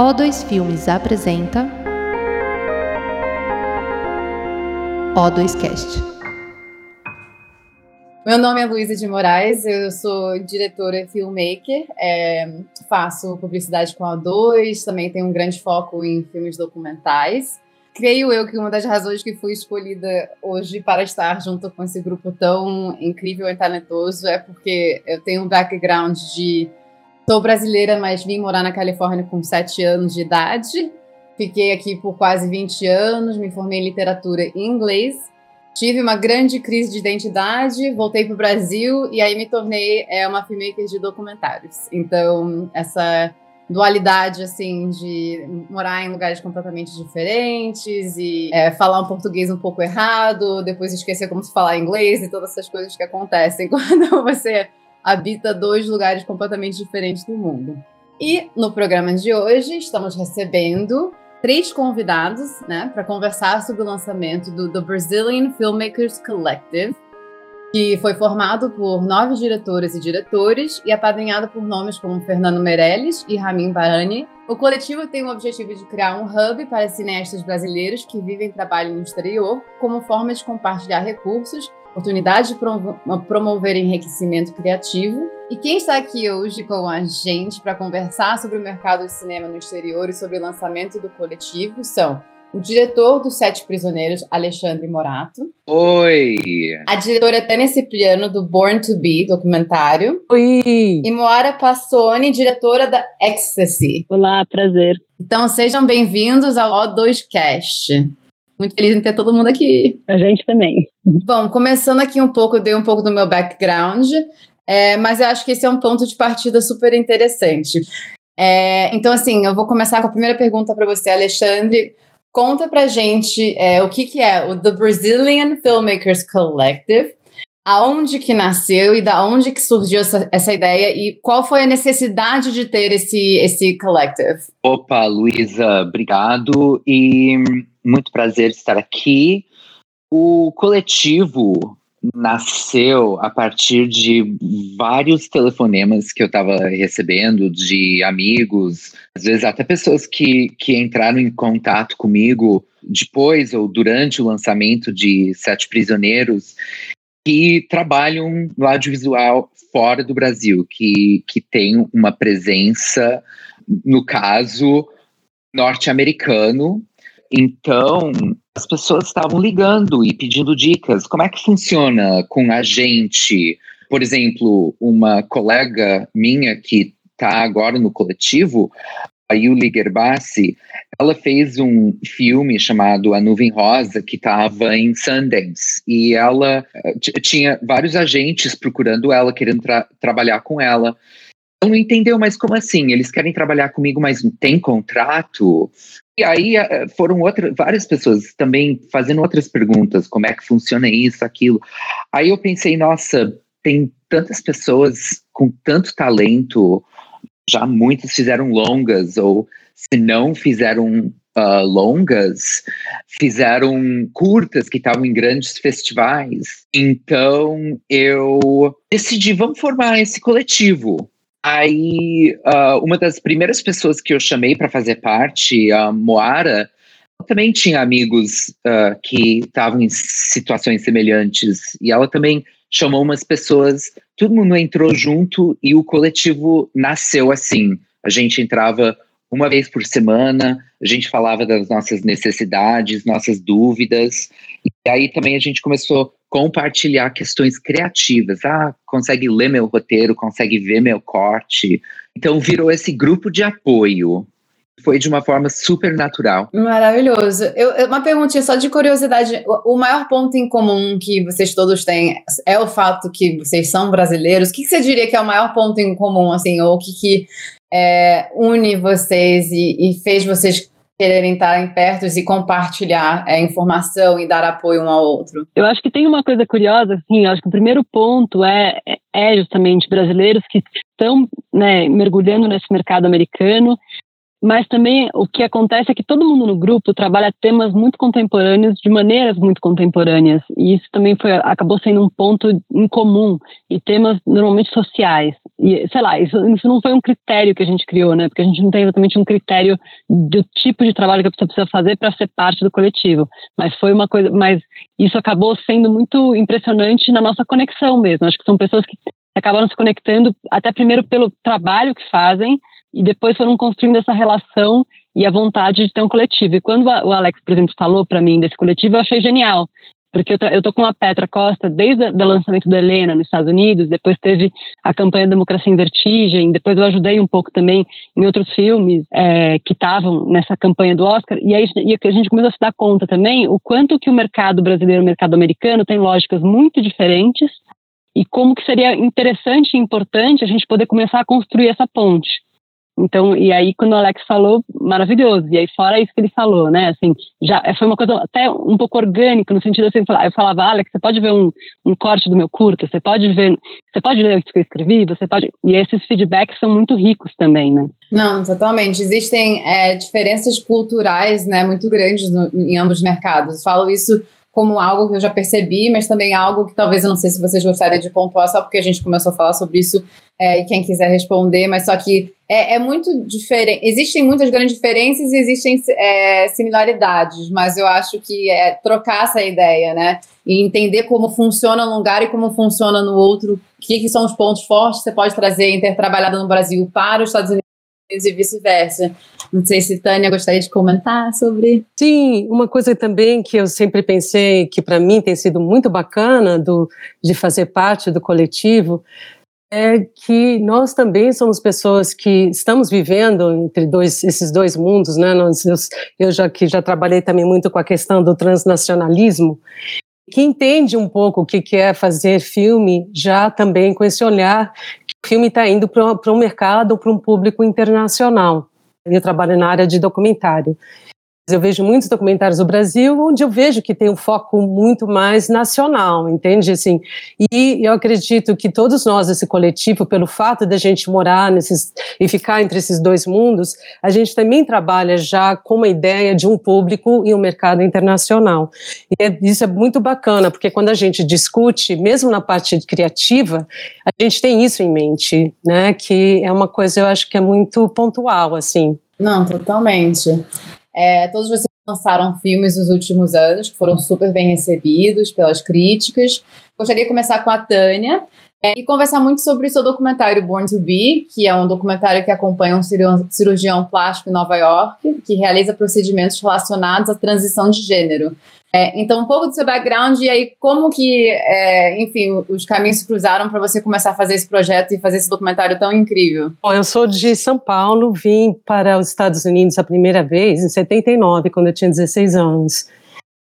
O2 Filmes apresenta O2Cast. Meu nome é Luísa de Moraes, eu sou diretora e filmmaker, é, faço publicidade com a O2, também tenho um grande foco em filmes documentais. Creio eu que uma das razões que fui escolhida hoje para estar junto com esse grupo tão incrível e talentoso é porque eu tenho um background de Sou brasileira, mas vim morar na Califórnia com 7 anos de idade. Fiquei aqui por quase 20 anos, me formei em literatura em inglês. Tive uma grande crise de identidade, voltei para o Brasil e aí me tornei é, uma filmmaker de documentários. Então, essa dualidade, assim, de morar em lugares completamente diferentes e é, falar um português um pouco errado, depois esquecer como se falar inglês e todas essas coisas que acontecem quando você habita dois lugares completamente diferentes do mundo. E no programa de hoje estamos recebendo três convidados, né, para conversar sobre o lançamento do The Brazilian Filmmakers Collective, que foi formado por nove diretoras e diretores e apadrinhado por nomes como Fernando Meirelles e Ramin Barani. O coletivo tem o objetivo de criar um hub para cineastas brasileiros que vivem e trabalham no exterior, como forma de compartilhar recursos oportunidade de promover enriquecimento criativo. E quem está aqui hoje com a gente para conversar sobre o mercado de cinema no exterior e sobre o lançamento do coletivo são o diretor dos Sete Prisioneiros, Alexandre Morato. Oi! A diretora Tânia Cipriano, do Born to Be, documentário. Oi! E Moara Passoni, diretora da Ecstasy. Olá, prazer. Então sejam bem-vindos ao O2Cast. Muito feliz em ter todo mundo aqui. A gente também. Bom, começando aqui um pouco, eu dei um pouco do meu background, é, mas eu acho que esse é um ponto de partida super interessante. É, então, assim, eu vou começar com a primeira pergunta para você, Alexandre. Conta pra gente é, o que, que é o The Brazilian Filmmakers Collective, aonde que nasceu e da onde que surgiu essa, essa ideia e qual foi a necessidade de ter esse, esse collective? Opa, Luísa, obrigado e muito prazer estar aqui. O coletivo nasceu a partir de vários telefonemas que eu estava recebendo de amigos, às vezes até pessoas que, que entraram em contato comigo depois ou durante o lançamento de Sete Prisioneiros, que trabalham no audiovisual fora do Brasil, que, que tem uma presença, no caso, norte-americano, então, as pessoas estavam ligando e pedindo dicas. Como é que funciona com a gente? Por exemplo, uma colega minha que está agora no coletivo, a Yuli Gerbassi, ela fez um filme chamado A Nuvem Rosa, que estava em Sundance, e ela eh, tinha vários agentes procurando ela, querendo tra trabalhar com ela. Não entendeu, mas como assim? Eles querem trabalhar comigo, mas não tem contrato? E aí eh, foram outras, várias pessoas também fazendo outras perguntas, como é que funciona isso, aquilo. Aí eu pensei, nossa, tem tantas pessoas com tanto talento, já muitas fizeram longas, ou se não fizeram uh, longas, fizeram curtas que estavam em grandes festivais. Então eu decidi, vamos formar esse coletivo. Aí, uh, uma das primeiras pessoas que eu chamei para fazer parte, a Moara, também tinha amigos uh, que estavam em situações semelhantes. E ela também chamou umas pessoas, todo mundo entrou junto e o coletivo nasceu assim. A gente entrava uma vez por semana, a gente falava das nossas necessidades, nossas dúvidas, e aí também a gente começou compartilhar questões criativas. Ah, consegue ler meu roteiro, consegue ver meu corte. Então virou esse grupo de apoio. Foi de uma forma super natural. Maravilhoso. Eu, uma perguntinha só de curiosidade. O, o, maior ponto em comum que vocês todos têm é o fato que vocês são brasileiros. O que, que você diria que é o maior ponto em comum, assim, ou o que, que é, une vocês e, e fez vocês quererem estar perto e compartilhar é, informação e dar apoio um ao outro? Eu acho que tem uma coisa curiosa, assim, acho que o primeiro ponto é, é justamente brasileiros que estão né, mergulhando nesse mercado americano mas também o que acontece é que todo mundo no grupo trabalha temas muito contemporâneos de maneiras muito contemporâneas. E isso também foi acabou sendo um ponto em comum e temas normalmente sociais. E sei lá isso, isso não foi um critério que a gente criou né? Porque a gente não tem exatamente um critério do tipo de trabalho que a pessoa precisa fazer para ser parte do coletivo. Mas foi uma coisa mas isso acabou sendo muito impressionante na nossa conexão mesmo. Acho que são pessoas que acabaram se conectando até primeiro pelo trabalho que fazem e depois foram construindo essa relação e a vontade de ter um coletivo. E quando o Alex, por exemplo, falou para mim desse coletivo, eu achei genial, porque eu, tô com a Petra Costa desde o lançamento da Helena nos Estados Unidos, depois teve a campanha Democracia em Vertigem, depois eu ajudei um pouco também em outros filmes é, que estavam nessa campanha do Oscar, e aí e a gente começou a se dar conta também o quanto que o mercado brasileiro e o mercado americano tem lógicas muito diferentes e como que seria interessante e importante a gente poder começar a construir essa ponte. Então, e aí quando o Alex falou, maravilhoso. E aí fora isso que ele falou, né? Assim, já foi uma coisa até um pouco orgânica no sentido assim, eu falava, Alex, você pode ver um, um corte do meu curta, você pode ver, você pode ler o que eu escrevi, você pode. E esses feedbacks são muito ricos também, né? Não, totalmente. Existem é, diferenças culturais, né, muito grandes no, em ambos os mercados. Falo isso como algo que eu já percebi, mas também algo que talvez eu não sei se vocês gostariam de pontuar, só porque a gente começou a falar sobre isso é, e quem quiser responder, mas só que é, é muito diferente. Existem muitas grandes diferenças e existem é, similaridades, mas eu acho que é trocar essa ideia, né? E entender como funciona um lugar e como funciona no outro, o que, que são os pontos fortes que você pode trazer em ter trabalhado no Brasil para os Estados Unidos e vice-versa. Não sei se Tânia gostaria de comentar sobre. Sim, uma coisa também que eu sempre pensei que para mim tem sido muito bacana do, de fazer parte do coletivo é que nós também somos pessoas que estamos vivendo entre dois, esses dois mundos, né? Nós, eu, eu já que já trabalhei também muito com a questão do transnacionalismo, que entende um pouco o que, que é fazer filme, já também com esse olhar o filme está indo para um mercado, para um público internacional. Eu trabalho na área de documentário. Eu vejo muitos documentários do Brasil onde eu vejo que tem um foco muito mais nacional, entende? Assim, e eu acredito que todos nós, esse coletivo, pelo fato de a gente morar nesses e ficar entre esses dois mundos, a gente também trabalha já com uma ideia de um público e um mercado internacional. E é, isso é muito bacana, porque quando a gente discute, mesmo na parte criativa, a gente tem isso em mente, né? Que é uma coisa, eu acho que é muito pontual, assim. Não, totalmente. É, todos vocês lançaram filmes nos últimos anos que foram super bem recebidos pelas críticas. Gostaria de começar com a Tânia é, e conversar muito sobre o seu documentário Born to Be, que é um documentário que acompanha um cirurgião plástico em Nova York, que realiza procedimentos relacionados à transição de gênero. É, então, um pouco do seu background e aí como que, é, enfim, os caminhos se cruzaram para você começar a fazer esse projeto e fazer esse documentário tão incrível? Bom, eu sou de São Paulo, vim para os Estados Unidos a primeira vez em 79, quando eu tinha 16 anos.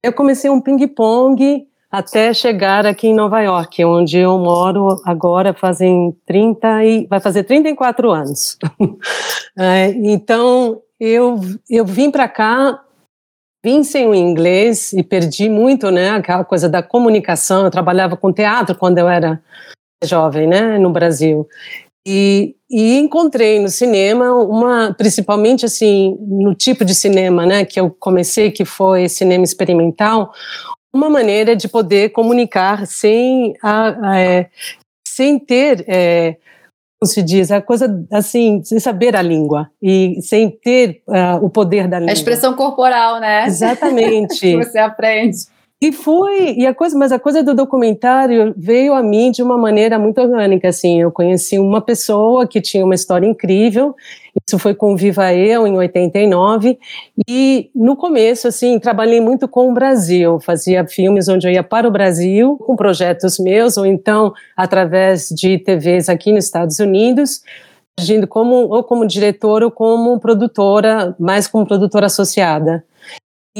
Eu comecei um ping-pong até chegar aqui em Nova York, onde eu moro agora fazem 30 e vai fazer 34 anos. é, então, eu, eu vim para cá vim sem o inglês e perdi muito, né, aquela coisa da comunicação. Eu trabalhava com teatro quando eu era jovem, né, no Brasil. E, e encontrei no cinema uma, principalmente assim, no tipo de cinema, né, que eu comecei, que foi cinema experimental, uma maneira de poder comunicar sem, a, a, é, sem ter é, se diz, a coisa assim, sem saber a língua e sem ter uh, o poder da língua. A expressão corporal, né? Exatamente. que você aprende. E foi, e a coisa, mas a coisa do documentário veio a mim de uma maneira muito orgânica, assim, eu conheci uma pessoa que tinha uma história incrível, isso foi com Viva Eu, em 89, e no começo, assim, trabalhei muito com o Brasil, fazia filmes onde eu ia para o Brasil, com projetos meus, ou então através de TVs aqui nos Estados Unidos, agindo como, ou como diretora ou como produtora, mais como produtora associada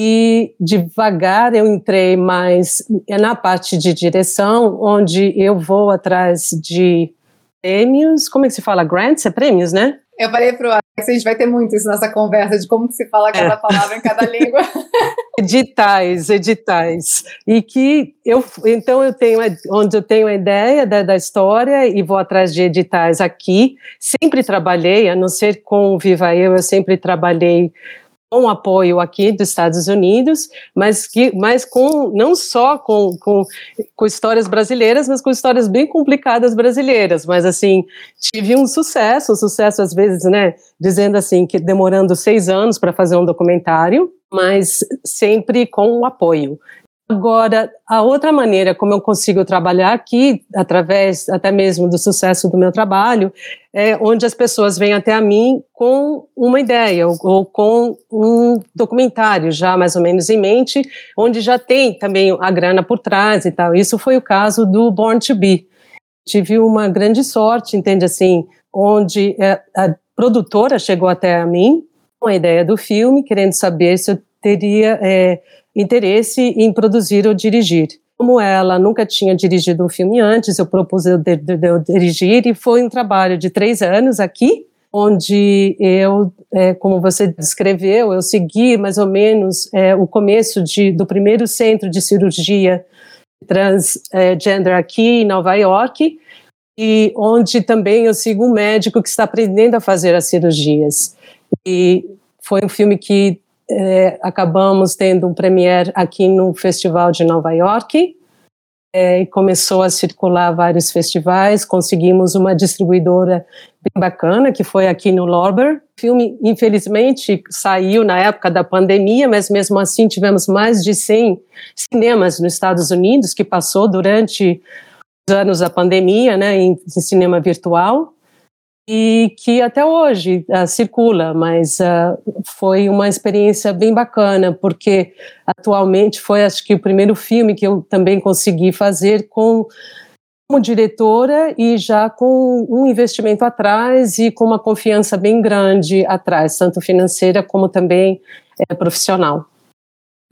e devagar eu entrei mais na parte de direção, onde eu vou atrás de prêmios, como é que se fala? Grants? É prêmios, né? Eu falei pro Alex, a gente vai ter muito isso nessa conversa de como se fala cada é. palavra em cada língua. editais, editais. E que eu, então eu tenho, onde eu tenho a ideia da, da história e vou atrás de editais aqui. Sempre trabalhei, a não ser com o Viva Eu, eu sempre trabalhei com apoio aqui dos Estados Unidos, mas que, mas com não só com, com, com histórias brasileiras, mas com histórias bem complicadas brasileiras. Mas assim tive um sucesso, um sucesso às vezes, né, dizendo assim que demorando seis anos para fazer um documentário, mas sempre com o apoio. Agora, a outra maneira como eu consigo trabalhar aqui, através até mesmo do sucesso do meu trabalho, é onde as pessoas vêm até a mim com uma ideia ou, ou, com um documentário já mais ou menos em mente, onde já tem também a grana por trás e tal. Isso foi o caso do Born to Be. Tive uma grande sorte, entende assim, onde é, a produtora chegou até a mim com a ideia do filme, querendo saber se eu teria é, interesse em produzir ou dirigir. Como ela nunca tinha dirigido um filme antes, eu propus eu, eu dirigir e foi um trabalho de três anos aqui, onde eu, é, como você descreveu, eu segui mais ou menos é, o começo de, do primeiro centro de cirurgia transgender é, aqui em Nova York, e onde também eu sigo um médico que está aprendendo a fazer as cirurgias. E foi um filme que é, acabamos tendo um premiere aqui no Festival de Nova York, é, começou a circular vários festivais, conseguimos uma distribuidora bem bacana, que foi aqui no Lorber. O filme, infelizmente, saiu na época da pandemia, mas mesmo assim tivemos mais de 100 cinemas nos Estados Unidos, que passou durante os anos da pandemia, né, em, em cinema virtual e que até hoje uh, circula, mas uh, foi uma experiência bem bacana, porque atualmente foi, acho que, o primeiro filme que eu também consegui fazer com como diretora e já com um investimento atrás e com uma confiança bem grande atrás, tanto financeira como também é, profissional.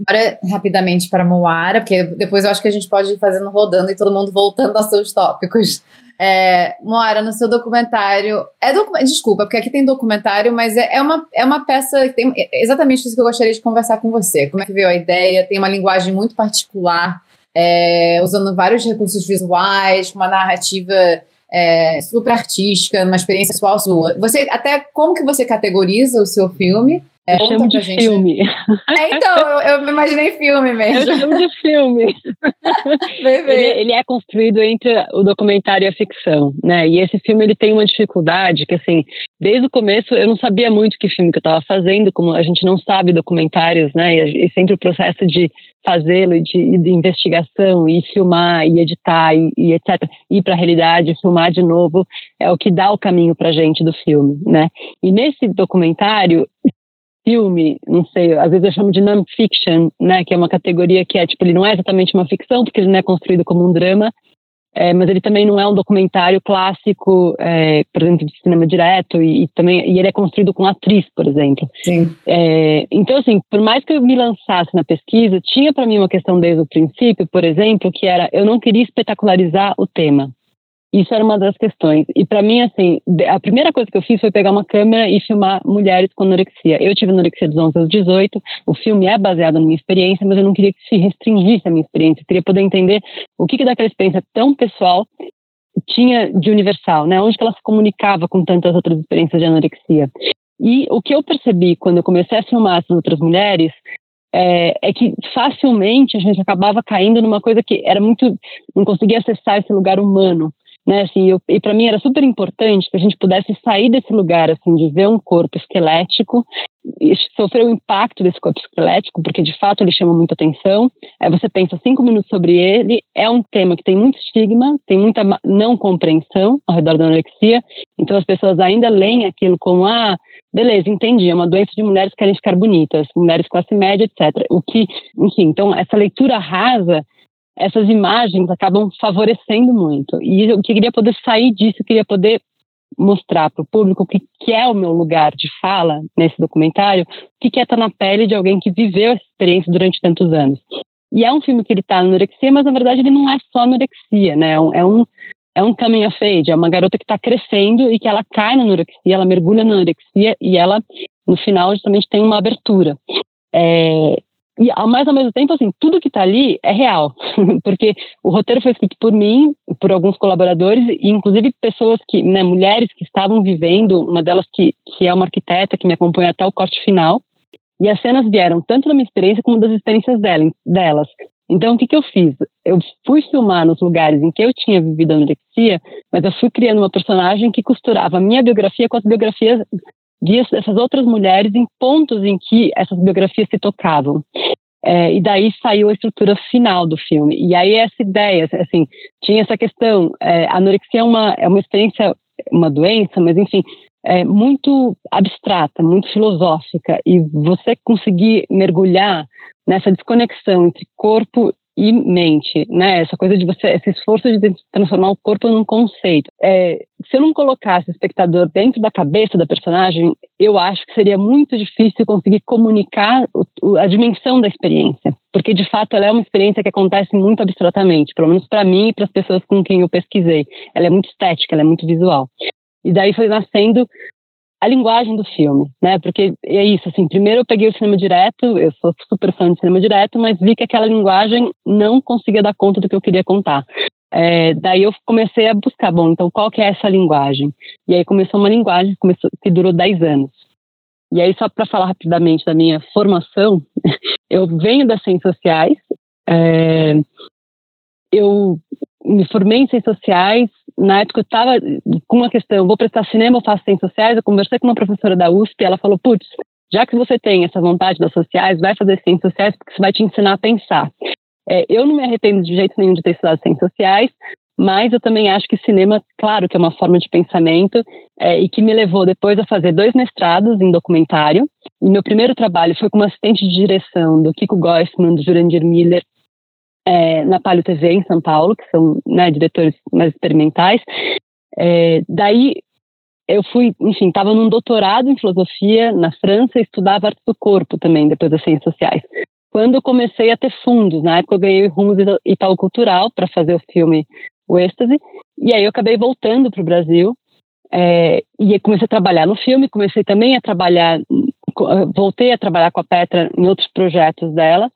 Agora, rapidamente para Moara, porque depois eu acho que a gente pode ir fazendo rodando e todo mundo voltando aos seus tópicos. É, Moara, no seu documentário. É docu Desculpa, porque aqui tem documentário, mas é, é, uma, é uma peça tem exatamente isso que eu gostaria de conversar com você. Como é que veio a ideia? Tem uma linguagem muito particular, é, usando vários recursos visuais, uma narrativa é, super artística, uma experiência pessoal sua. Você até como que você categoriza o seu filme? É, eu chamo de gente. filme. É, então, eu, eu imaginei filme mesmo. Eu chamo de filme. ele, ele, é construído entre o documentário e a ficção, né? E esse filme ele tem uma dificuldade que, assim, desde o começo eu não sabia muito que filme que eu estava fazendo, como a gente não sabe documentários, né? E, e sempre o processo de fazê-lo, de, de, investigação, e filmar, e editar, e, e etc., ir para a realidade, filmar de novo, é o que dá o caminho para gente do filme, né? E nesse documentário, filme, não sei, às vezes eu chamo de non-fiction, né, que é uma categoria que é, tipo, ele não é exatamente uma ficção, porque ele não é construído como um drama, é, mas ele também não é um documentário clássico, é, por exemplo, de cinema direto, e, e, também e ele é construído com atriz, por exemplo. Sim. É, então, assim, por mais que eu me lançasse na pesquisa, tinha para mim uma questão desde o princípio, por exemplo, que era eu não queria espetacularizar o tema. Isso era uma das questões. E para mim, assim, a primeira coisa que eu fiz foi pegar uma câmera e filmar mulheres com anorexia. Eu tive anorexia dos 11 aos 18, o filme é baseado na minha experiência, mas eu não queria que se restringisse a minha experiência. Eu queria poder entender o que, que daquela experiência tão pessoal tinha de universal, né? Onde que ela se comunicava com tantas outras experiências de anorexia. E o que eu percebi quando eu comecei a filmar essas outras mulheres é, é, que facilmente a gente acabava caindo numa coisa que era muito. não conseguia acessar esse lugar humano né, assim, eu, e para mim era super importante que a gente pudesse sair desse lugar, assim, de ver um corpo esquelético, e sofrer o impacto desse corpo esquelético, porque de fato ele chama muita atenção. Aí você pensa cinco minutos sobre ele, é um tema que tem muito estigma, tem muita não compreensão ao redor da anorexia, então as pessoas ainda leem aquilo como, ah, beleza, entendi, é uma doença de mulheres que querem ficar bonitas, mulheres classe média, etc. O que, enfim, então essa leitura rasa essas imagens acabam favorecendo muito. E eu queria poder sair disso, eu queria poder mostrar para o público o que, que é o meu lugar de fala nesse documentário, o que, que é estar na pele de alguém que viveu essa experiência durante tantos anos. E é um filme que ele está na anorexia, mas na verdade ele não é só anorexia, né? É um, é um coming of age, é uma garota que está crescendo e que ela cai na anorexia, ela mergulha na anorexia e ela, no final, justamente tem uma abertura. É, e, mas, ao mesmo tempo, assim, tudo que está ali é real, porque o roteiro foi escrito por mim, por alguns colaboradores, e inclusive pessoas que, né, mulheres que estavam vivendo, uma delas que, que é uma arquiteta que me acompanha até o corte final, e as cenas vieram tanto da minha experiência como das experiências dela, delas. Então, o que, que eu fiz? Eu fui filmar nos lugares em que eu tinha vivido a anorexia, mas eu fui criando uma personagem que costurava a minha biografia com as biografias dessas outras mulheres em pontos em que essas biografias se tocavam. É, e daí saiu a estrutura final do filme. E aí essa ideia, assim, tinha essa questão, é, a anorexia é uma, é uma experiência, uma doença, mas enfim, é muito abstrata, muito filosófica, e você conseguir mergulhar nessa desconexão entre corpo e mente, né? Essa coisa de você, esse esforço de transformar o corpo num conceito. É, se eu não colocasse o espectador dentro da cabeça da personagem, eu acho que seria muito difícil conseguir comunicar o, a dimensão da experiência, porque de fato ela é uma experiência que acontece muito abstratamente, pelo menos para mim e para as pessoas com quem eu pesquisei. Ela é muito estética, ela é muito visual. E daí foi nascendo a linguagem do filme, né? Porque é isso, assim, primeiro eu peguei o cinema direto, eu sou super fã de cinema direto, mas vi que aquela linguagem não conseguia dar conta do que eu queria contar. É, daí eu comecei a buscar, bom, então qual que é essa linguagem? E aí começou uma linguagem começou, que durou 10 anos. E aí, só para falar rapidamente da minha formação, eu venho das ciências sociais, é, eu me formei em ciências sociais, na época eu estava com uma questão, vou prestar cinema ou faço ciências sociais, eu conversei com uma professora da USP, ela falou, putz, já que você tem essa vontade das sociais, vai fazer ciências sociais porque isso vai te ensinar a pensar. É, eu não me arrependo de jeito nenhum de ter estudado ciências sociais, mas eu também acho que cinema, claro que é uma forma de pensamento, é, e que me levou depois a fazer dois mestrados em documentário. E meu primeiro trabalho foi como assistente de direção do Kiko Goistman, do Jurandir Miller, é, na Palio TV em São Paulo, que são né, diretores mais experimentais. É, daí eu fui, enfim, estava num doutorado em filosofia na França e estudava arte do corpo também, depois das ciências sociais. Quando eu comecei a ter fundos, na época eu ganhei rumos Itaú Cultural para fazer o filme O Êxtase, e aí eu acabei voltando para o Brasil é, e comecei a trabalhar no filme, comecei também a trabalhar, voltei a trabalhar com a Petra em outros projetos dela,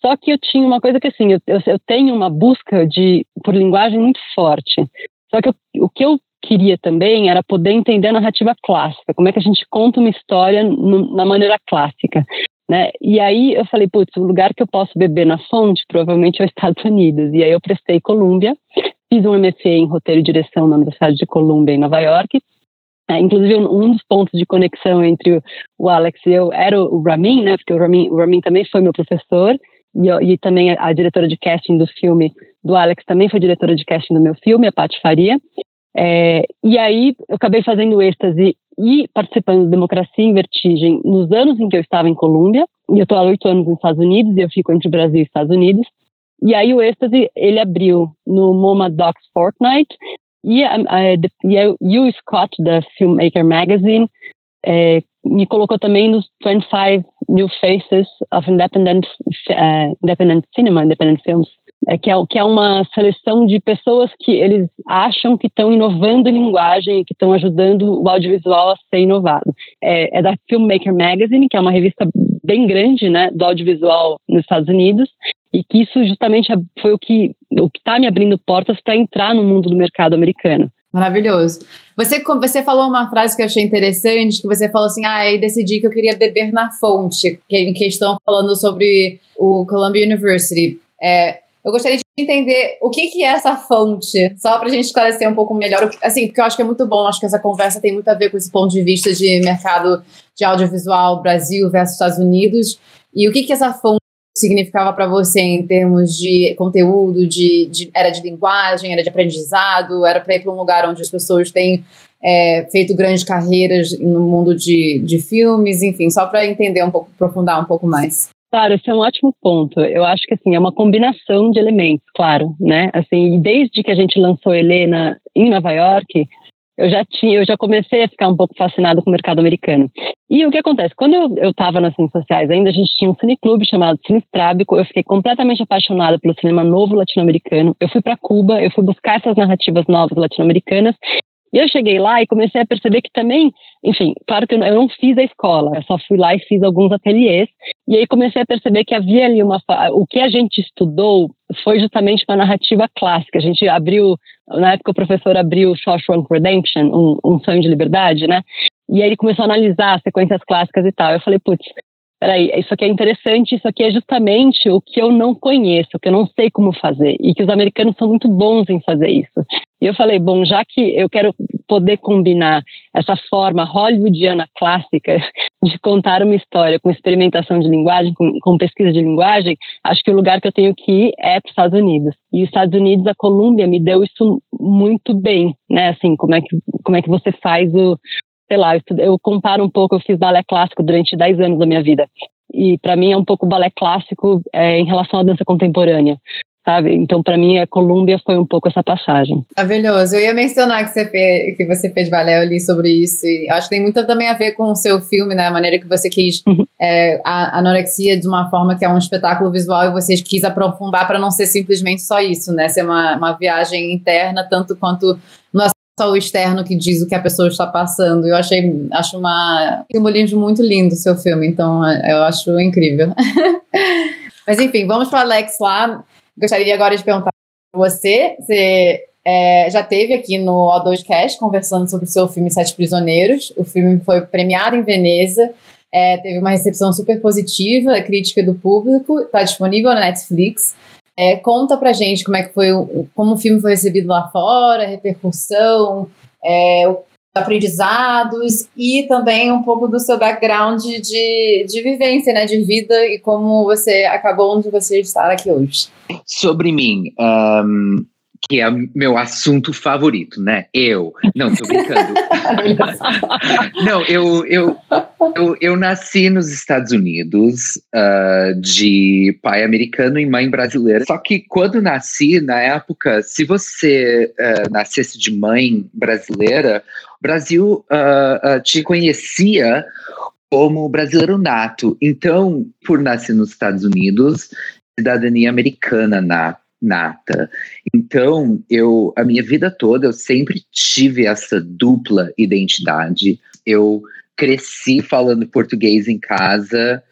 só que eu tinha uma coisa que assim, eu, eu, tenho uma busca de por linguagem muito forte. Só que eu, o que eu queria também era poder entender a narrativa clássica, como é que a gente conta uma história no, na maneira clássica. Né? E aí eu falei, putz, o lugar que eu posso beber na fonte provavelmente é os Estados Unidos. E aí eu prestei Colômbia, fiz um MFA em roteiro e direção na Universidade de Colômbia em Nova York. É, inclusive um dos pontos de conexão entre o Alex e eu era o Ramin, né? Porque o Ramin, o Ramin também foi meu professor e, e também a, a, diretora de casting do filme do Alex também foi diretora de casting do meu filme, a Paty Faria. É, e aí eu acabei fazendo êxtase e participando do Democracia em Vertigem nos anos em que eu estava em Colômbia. E eu estou há oito anos nos Estados Unidos e eu fico entre Brasil e Estados Unidos. E aí o êxtase ele abriu no MoMA Docs Fortnite e a, a, e a Hugh Scott da Filmmaker Magazine é, me colocou também nos 25 New Faces of Independent, uh, independent Cinema, Independent Films, é, que, é, que é uma seleção de pessoas que eles acham que estão inovando em linguagem, que estão ajudando o audiovisual a ser inovado. É, é, da Filmmaker Magazine, que é uma revista bem grande né, do audiovisual nos Estados Unidos, e que isso justamente foi o que o está me abrindo portas para entrar no mundo do mercado americano. Maravilhoso. Você, você falou uma frase que eu achei interessante, que você falou assim, ah, aí decidi que eu queria beber na fonte, que em questão falando sobre o Columbia University. É, eu gostaria de entender o que, que é essa fonte, só para a gente esclarecer um pouco melhor, assim, porque eu acho que é muito bom, acho que essa conversa tem muito a ver com esse ponto de vista de mercado de audiovisual Brasil versus Estados Unidos, e o que, que essa fonte significava para você em termos de conteúdo, de, de, era de linguagem, era de aprendizado, era para ir para um lugar onde as pessoas têm é, feito grandes carreiras no mundo de, de filmes, enfim, só para entender um pouco, aprofundar um pouco mais. Claro, esse é um ótimo ponto. Eu acho que assim é uma combinação de elementos, claro, né? Assim, desde que a gente lançou Helena em Nova York, eu já tinha, eu já comecei a ficar um pouco fascinado com o mercado americano. E o que acontece? Quando eu estava nas ciências sociais ainda, a gente tinha um cineclube chamado Cine Strábico, eu fiquei completamente apaixonada pelo cinema novo latino-americano. Eu fui para Cuba, eu fui buscar essas narrativas novas latino-americanas e eu cheguei lá e comecei a perceber que também, enfim, claro que eu não fiz a escola, eu só fui lá e fiz alguns ateliês, e aí comecei a perceber que havia ali uma. O que a gente estudou foi justamente uma narrativa clássica. A gente abriu, na época o professor abriu Shawshank Redemption, um, um sonho de liberdade, né? E aí ele começou a analisar as sequências clássicas e tal. Eu falei, putz, peraí, isso aqui é interessante, isso aqui é justamente o que eu não conheço, o que eu não sei como fazer, e que os americanos são muito bons em fazer isso. E eu falei, bom, já que eu quero poder combinar essa forma hollywoodiana clássica de contar uma história com experimentação de linguagem, com, com pesquisa de linguagem, acho que o lugar que eu tenho que ir é para os Estados Unidos. E os Estados Unidos, a Colômbia me deu isso muito bem, né? Assim, como é que, como é que você faz o, sei lá, eu, eu comparo um pouco, eu fiz balé clássico durante 10 anos da minha vida. E para mim é um pouco balé clássico é, em relação à dança contemporânea. Sabe? Então, para mim, a Colômbia foi um pouco essa passagem. Maravilhoso. Eu ia mencionar que você fez, que você fez balé, eu li sobre isso. E acho que tem muito também a ver com o seu filme, né? A maneira que você quis uhum. é, a anorexia de uma forma que é um espetáculo visual e você quis aprofundar para não ser simplesmente só isso, né? Ser uma, uma viagem interna, tanto quanto só o externo que diz o que a pessoa está passando. Eu achei, acho uma simbolismo muito lindo o seu filme, então é, eu acho incrível. Mas enfim, vamos para Alex lá. Gostaria agora de perguntar para você, você é, já teve aqui no O2 Cast conversando sobre o seu filme Sete Prisioneiros. O filme foi premiado em Veneza, é, teve uma recepção super positiva, crítica do público, está disponível na Netflix. É, conta pra gente como é que foi, o, como o filme foi recebido lá fora, a repercussão, é, os aprendizados e também um pouco do seu background de, de vivência, né, de vida e como você acabou onde você está aqui hoje. Sobre mim, um, que é meu assunto favorito, né? Eu. Não, tô brincando. não, eu, eu, eu, eu, nasci nos Estados Unidos uh, de pai americano e mãe brasileira. Só que quando nasci, na época, se você uh, nascesse de mãe brasileira, o Brasil uh, te conhecia como brasileiro nato. Então, por nascer nos Estados Unidos, cidadania americana nata nata. Então, eu a minha vida toda eu sempre tive essa dupla identidade. Eu cresci falando português em casa,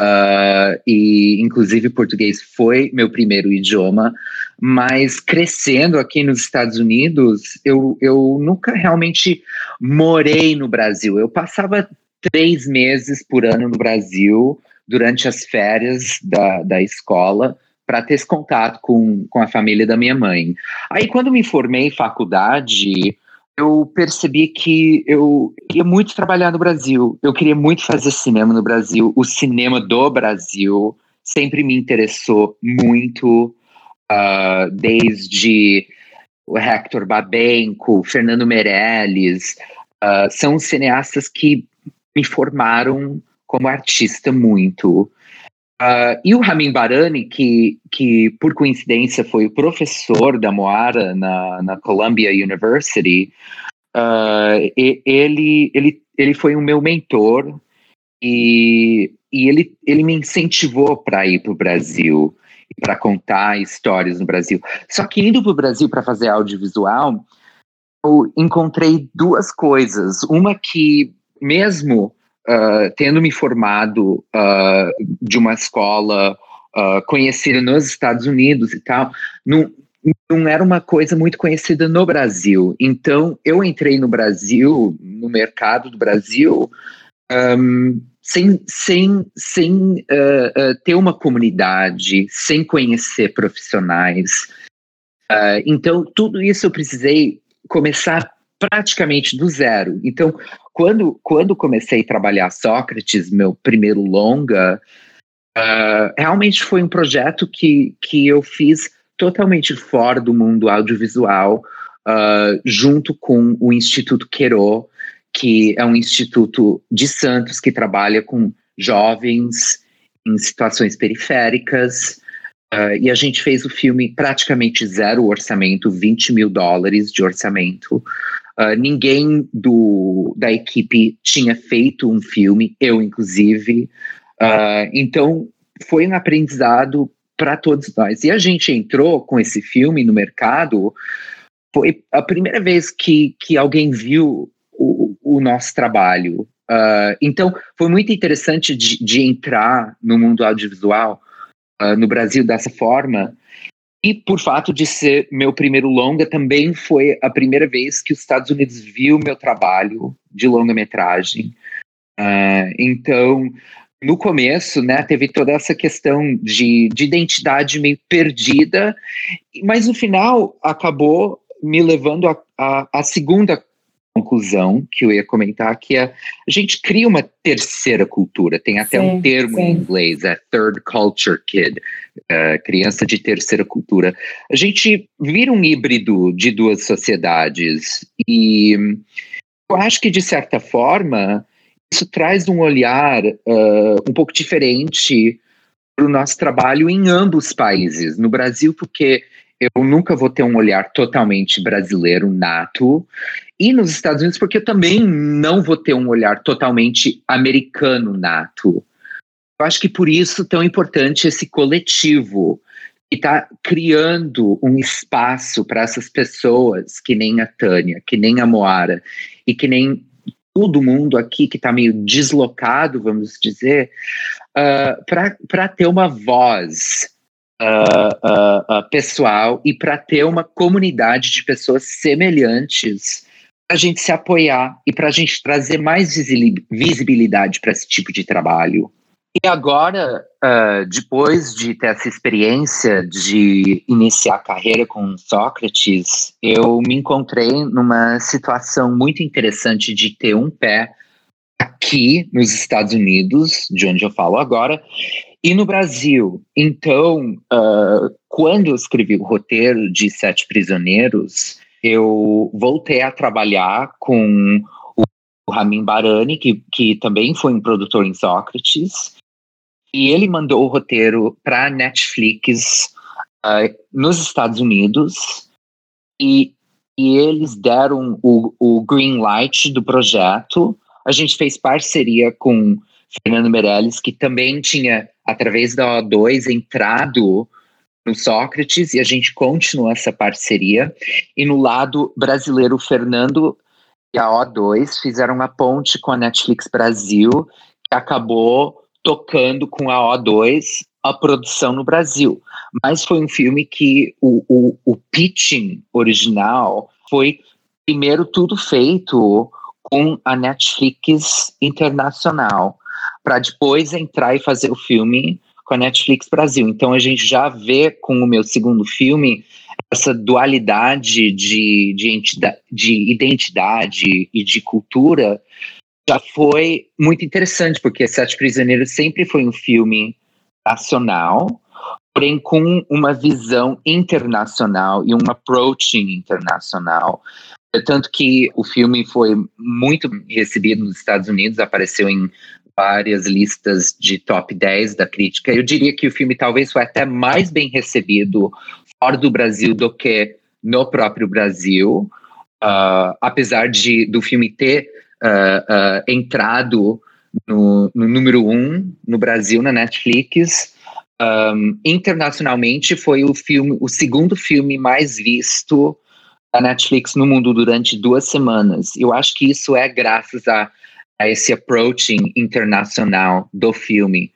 uh, e inclusive português foi meu primeiro idioma, mas crescendo aqui nos Estados Unidos, eu, eu nunca realmente morei no Brasil. Eu passava três meses por ano no Brasil durante as férias da, da escola para ter esse contato com, com a família da minha mãe. Aí, quando me formei em faculdade, eu percebi que eu queria muito trabalhar no Brasil. Eu queria muito fazer cinema no Brasil. O cinema do Brasil sempre me interessou muito, uh, desde o Hector Babenco, Fernando Meirelles. Uh, são cineastas que me formaram como artista muito. Uh, e o Ramin Barani, que, que por coincidência foi o professor da Moara na, na Columbia University, uh, ele, ele, ele foi o meu mentor e, e ele, ele me incentivou para ir para o Brasil para contar histórias no Brasil. Só que indo para o Brasil para fazer audiovisual, eu encontrei duas coisas. Uma que, mesmo uh, tendo me formado uh, de uma escola uh, conhecida nos Estados Unidos e tal, não, não era uma coisa muito conhecida no Brasil. Então, eu entrei no Brasil, no mercado do Brasil, um, sem, sem, sem uh, uh, ter uma comunidade, sem conhecer profissionais. Uh, então, tudo isso eu precisei começar praticamente do zero. Então, quando, quando comecei a trabalhar Sócrates, meu primeiro longa, uh, realmente foi um projeto que, que eu fiz totalmente fora do mundo audiovisual, uh, junto com o Instituto Querô, que é um instituto de Santos que trabalha com jovens em situações periféricas. Uh, e a gente fez o filme praticamente zero orçamento, 20 mil dólares de orçamento. Uh, ninguém do, da equipe tinha feito um filme, eu inclusive. Uh, então, foi um aprendizado para todos nós. E a gente entrou com esse filme no mercado, foi a primeira vez que, que alguém viu o, o nosso trabalho. Uh, então, foi muito interessante de, de entrar no mundo audiovisual no Brasil dessa forma e por fato de ser meu primeiro longa, também foi a primeira vez que os Estados Unidos viu meu trabalho de longa-metragem. Uh, então, no começo, né, teve toda essa questão de, de identidade meio perdida, mas no final acabou me levando a, a, a segunda conclusão que eu ia comentar, que é, a gente cria uma terceira cultura, tem até sim, um termo sim. em inglês, é third culture kid, uh, criança de terceira cultura. A gente vira um híbrido de duas sociedades e eu acho que, de certa forma, isso traz um olhar uh, um pouco diferente para o nosso trabalho em ambos países. No Brasil, porque eu nunca vou ter um olhar totalmente brasileiro nato, e nos Estados Unidos, porque eu também não vou ter um olhar totalmente americano nato. Eu acho que por isso tão importante esse coletivo que está criando um espaço para essas pessoas, que nem a Tânia, que nem a Moara, e que nem todo mundo aqui que está meio deslocado, vamos dizer, uh, ah, para ter uma voz uh, uh, pessoal e para ter uma comunidade de pessoas semelhantes a gente se apoiar e para a gente trazer mais visibilidade para esse tipo de trabalho. E agora, uh, depois de ter essa experiência de iniciar a carreira com Sócrates, eu me encontrei numa situação muito interessante de ter um pé aqui nos Estados Unidos, de onde eu falo agora, e no Brasil. Então, uh, quando eu escrevi o roteiro de Sete Prisioneiros, eu voltei a trabalhar com o Ramin Barani, que, que também foi um produtor em Sócrates, e ele mandou o roteiro para Netflix uh, nos Estados Unidos, e, e eles deram o, o green light do projeto. A gente fez parceria com Fernando Meirelles, que também tinha, através da O2, entrado no Sócrates e a gente continua essa parceria. E no lado brasileiro, o Fernando e a O2 fizeram uma ponte com a Netflix Brasil, que acabou tocando com a O2 a produção no Brasil. Mas foi um filme que o, o, o pitching original foi primeiro tudo feito com a Netflix internacional, para depois entrar e fazer o filme com a Netflix Brasil. Então a gente já vê com o meu segundo filme essa dualidade de, de, entidade, de identidade e de cultura já foi muito interessante, porque Sete Prisioneiros sempre foi um filme nacional, porém com uma visão internacional e um approaching internacional. Tanto que o filme foi muito recebido nos Estados Unidos, apareceu em várias listas de top 10 da crítica. Eu diria que o filme talvez foi até mais bem recebido fora do Brasil do que no próprio Brasil, uh, apesar de do filme ter uh, uh, entrado no, no, número um no Brasil na Netflix. Um, internacionalmente foi o filme, o segundo filme mais visto da Netflix no mundo durante duas semanas. Eu acho que isso é graças a a esse approaching internacional do filme,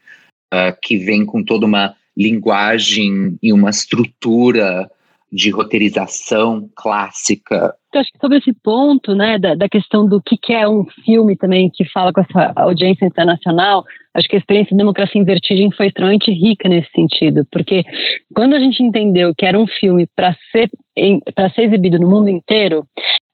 uh, que vem com toda uma linguagem e uma estrutura de roteirização clássica. Eu acho que sobre esse ponto, né, da, da questão do que, que é um filme também que fala com essa audiência internacional, acho que a experiência de Democracia em Vertigem foi extremamente rica nesse sentido, porque quando a gente entendeu que era um filme para ser para ser exibido no mundo inteiro,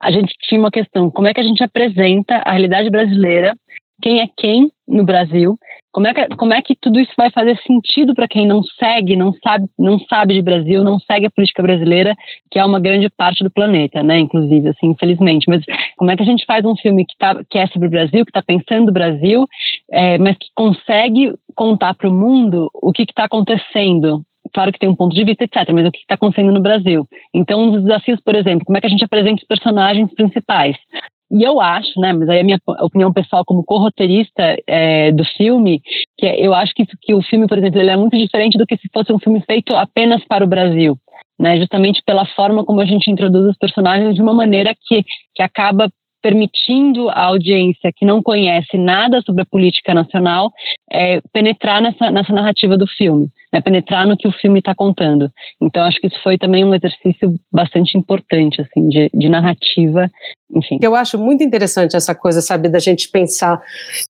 a gente tinha uma questão: como é que a gente apresenta a realidade brasileira? Quem é quem no Brasil? Como é que, como é que tudo isso vai fazer sentido para quem não segue, não sabe, não sabe de Brasil, não segue a política brasileira, que é uma grande parte do planeta, né? Inclusive, assim, infelizmente. Mas como é que a gente faz um filme que, tá, que é sobre o Brasil, que está pensando o Brasil, é, mas que consegue contar para o mundo o que está acontecendo claro que tem um ponto de vista, etc., mas o que está acontecendo no Brasil? Então, um dos desafios, por exemplo, como é que a gente apresenta os personagens principais? E eu acho, né, mas aí a minha opinião pessoal como co-roteirista é, do filme, que é, eu acho que, que o filme, por exemplo, ele é muito diferente do que se fosse um filme feito apenas para o Brasil, né, justamente pela forma como a gente introduz os personagens de uma maneira que, que acaba permitindo à audiência que não conhece nada sobre a política nacional é, penetrar nessa, nessa narrativa do filme, né, penetrar no que o filme está contando. Então, acho que isso foi também um exercício bastante importante, assim, de, de narrativa, enfim. Eu acho muito interessante essa coisa, sabe, da gente pensar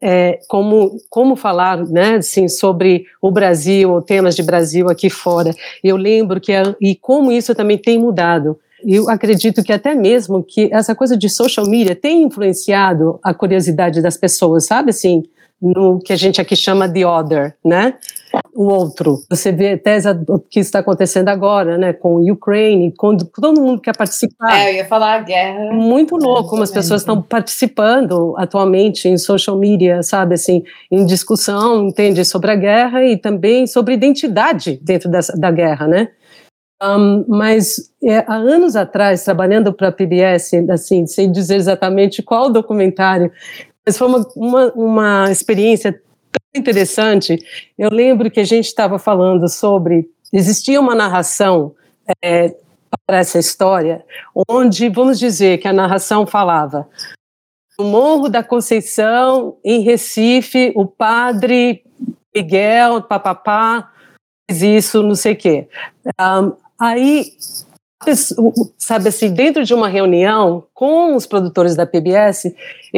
é, como, como falar, né, assim, sobre o Brasil, ou temas de Brasil aqui fora. Eu lembro que, e como isso também tem mudado eu acredito que até mesmo que essa coisa de social media tem influenciado a curiosidade das pessoas, sabe assim, no que a gente aqui chama de other, né? O outro. Você vê até o que está acontecendo agora, né? Com o Ukraine, com todo mundo quer participar. É, eu ia falar a guerra. Muito louco como as pessoas estão participando atualmente em social media, sabe? Assim, em discussão, entende? Sobre a guerra e também sobre identidade dentro dessa, da guerra, né? Um, mas é, há anos atrás, trabalhando para a PBS, assim, sem dizer exatamente qual documentário, mas foi uma, uma, uma experiência interessante. Eu lembro que a gente estava falando sobre existia uma narração é, para essa história, onde vamos dizer que a narração falava no Morro da Conceição, em Recife, o padre Miguel, papapá, fez isso, não sei o quê. Um, Aí, sabe assim, dentro de uma reunião com os produtores da PBS,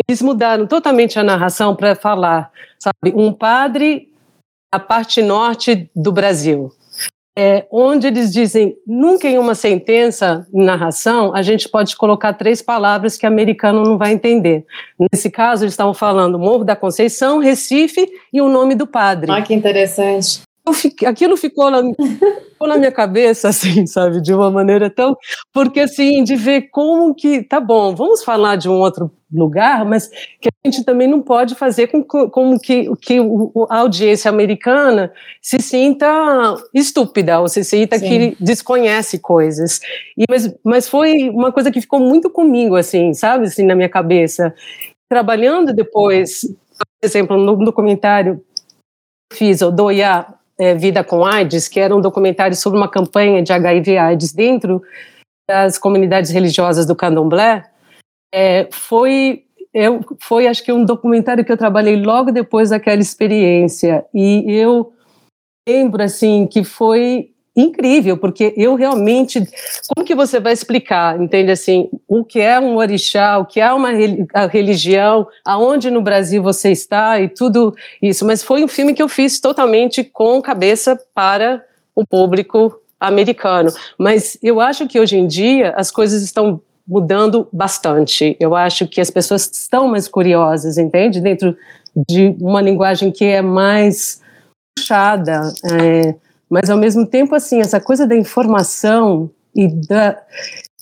eles mudaram totalmente a narração para falar, sabe, um padre na parte norte do Brasil. É, onde eles dizem, nunca em uma sentença, narração, a gente pode colocar três palavras que o americano não vai entender. Nesse caso, eles estavam falando Morro da Conceição, Recife e o nome do padre. Ah, que interessante fiquei, aquilo ficou na, ficou na minha cabeça, assim, sabe, de uma maneira tão. Porque, assim, de ver como que. Tá bom, vamos falar de um outro lugar, mas que a gente também não pode fazer com, com que, que a audiência americana se sinta estúpida, ou se sinta Sim. que desconhece coisas. E, mas, mas foi uma coisa que ficou muito comigo, assim, sabe, assim, na minha cabeça. Trabalhando depois, por exemplo, no documentário fiz o Doia é, Vida com AIDS, que era um documentário sobre uma campanha de HIV/AIDS dentro das comunidades religiosas do Candomblé, é, foi eu foi acho que um documentário que eu trabalhei logo depois daquela experiência. E eu lembro assim que foi incrível, porque eu realmente, como que você vai explicar, entende assim, o que é um orixá, o que é uma religião, aonde no Brasil você está e tudo isso, mas foi um filme que eu fiz totalmente com cabeça para o público americano, mas eu acho que hoje em dia as coisas estão mudando bastante, eu acho que as pessoas estão mais curiosas, entende, dentro de uma linguagem que é mais puxada, é, mas ao mesmo tempo, assim, essa coisa da informação e da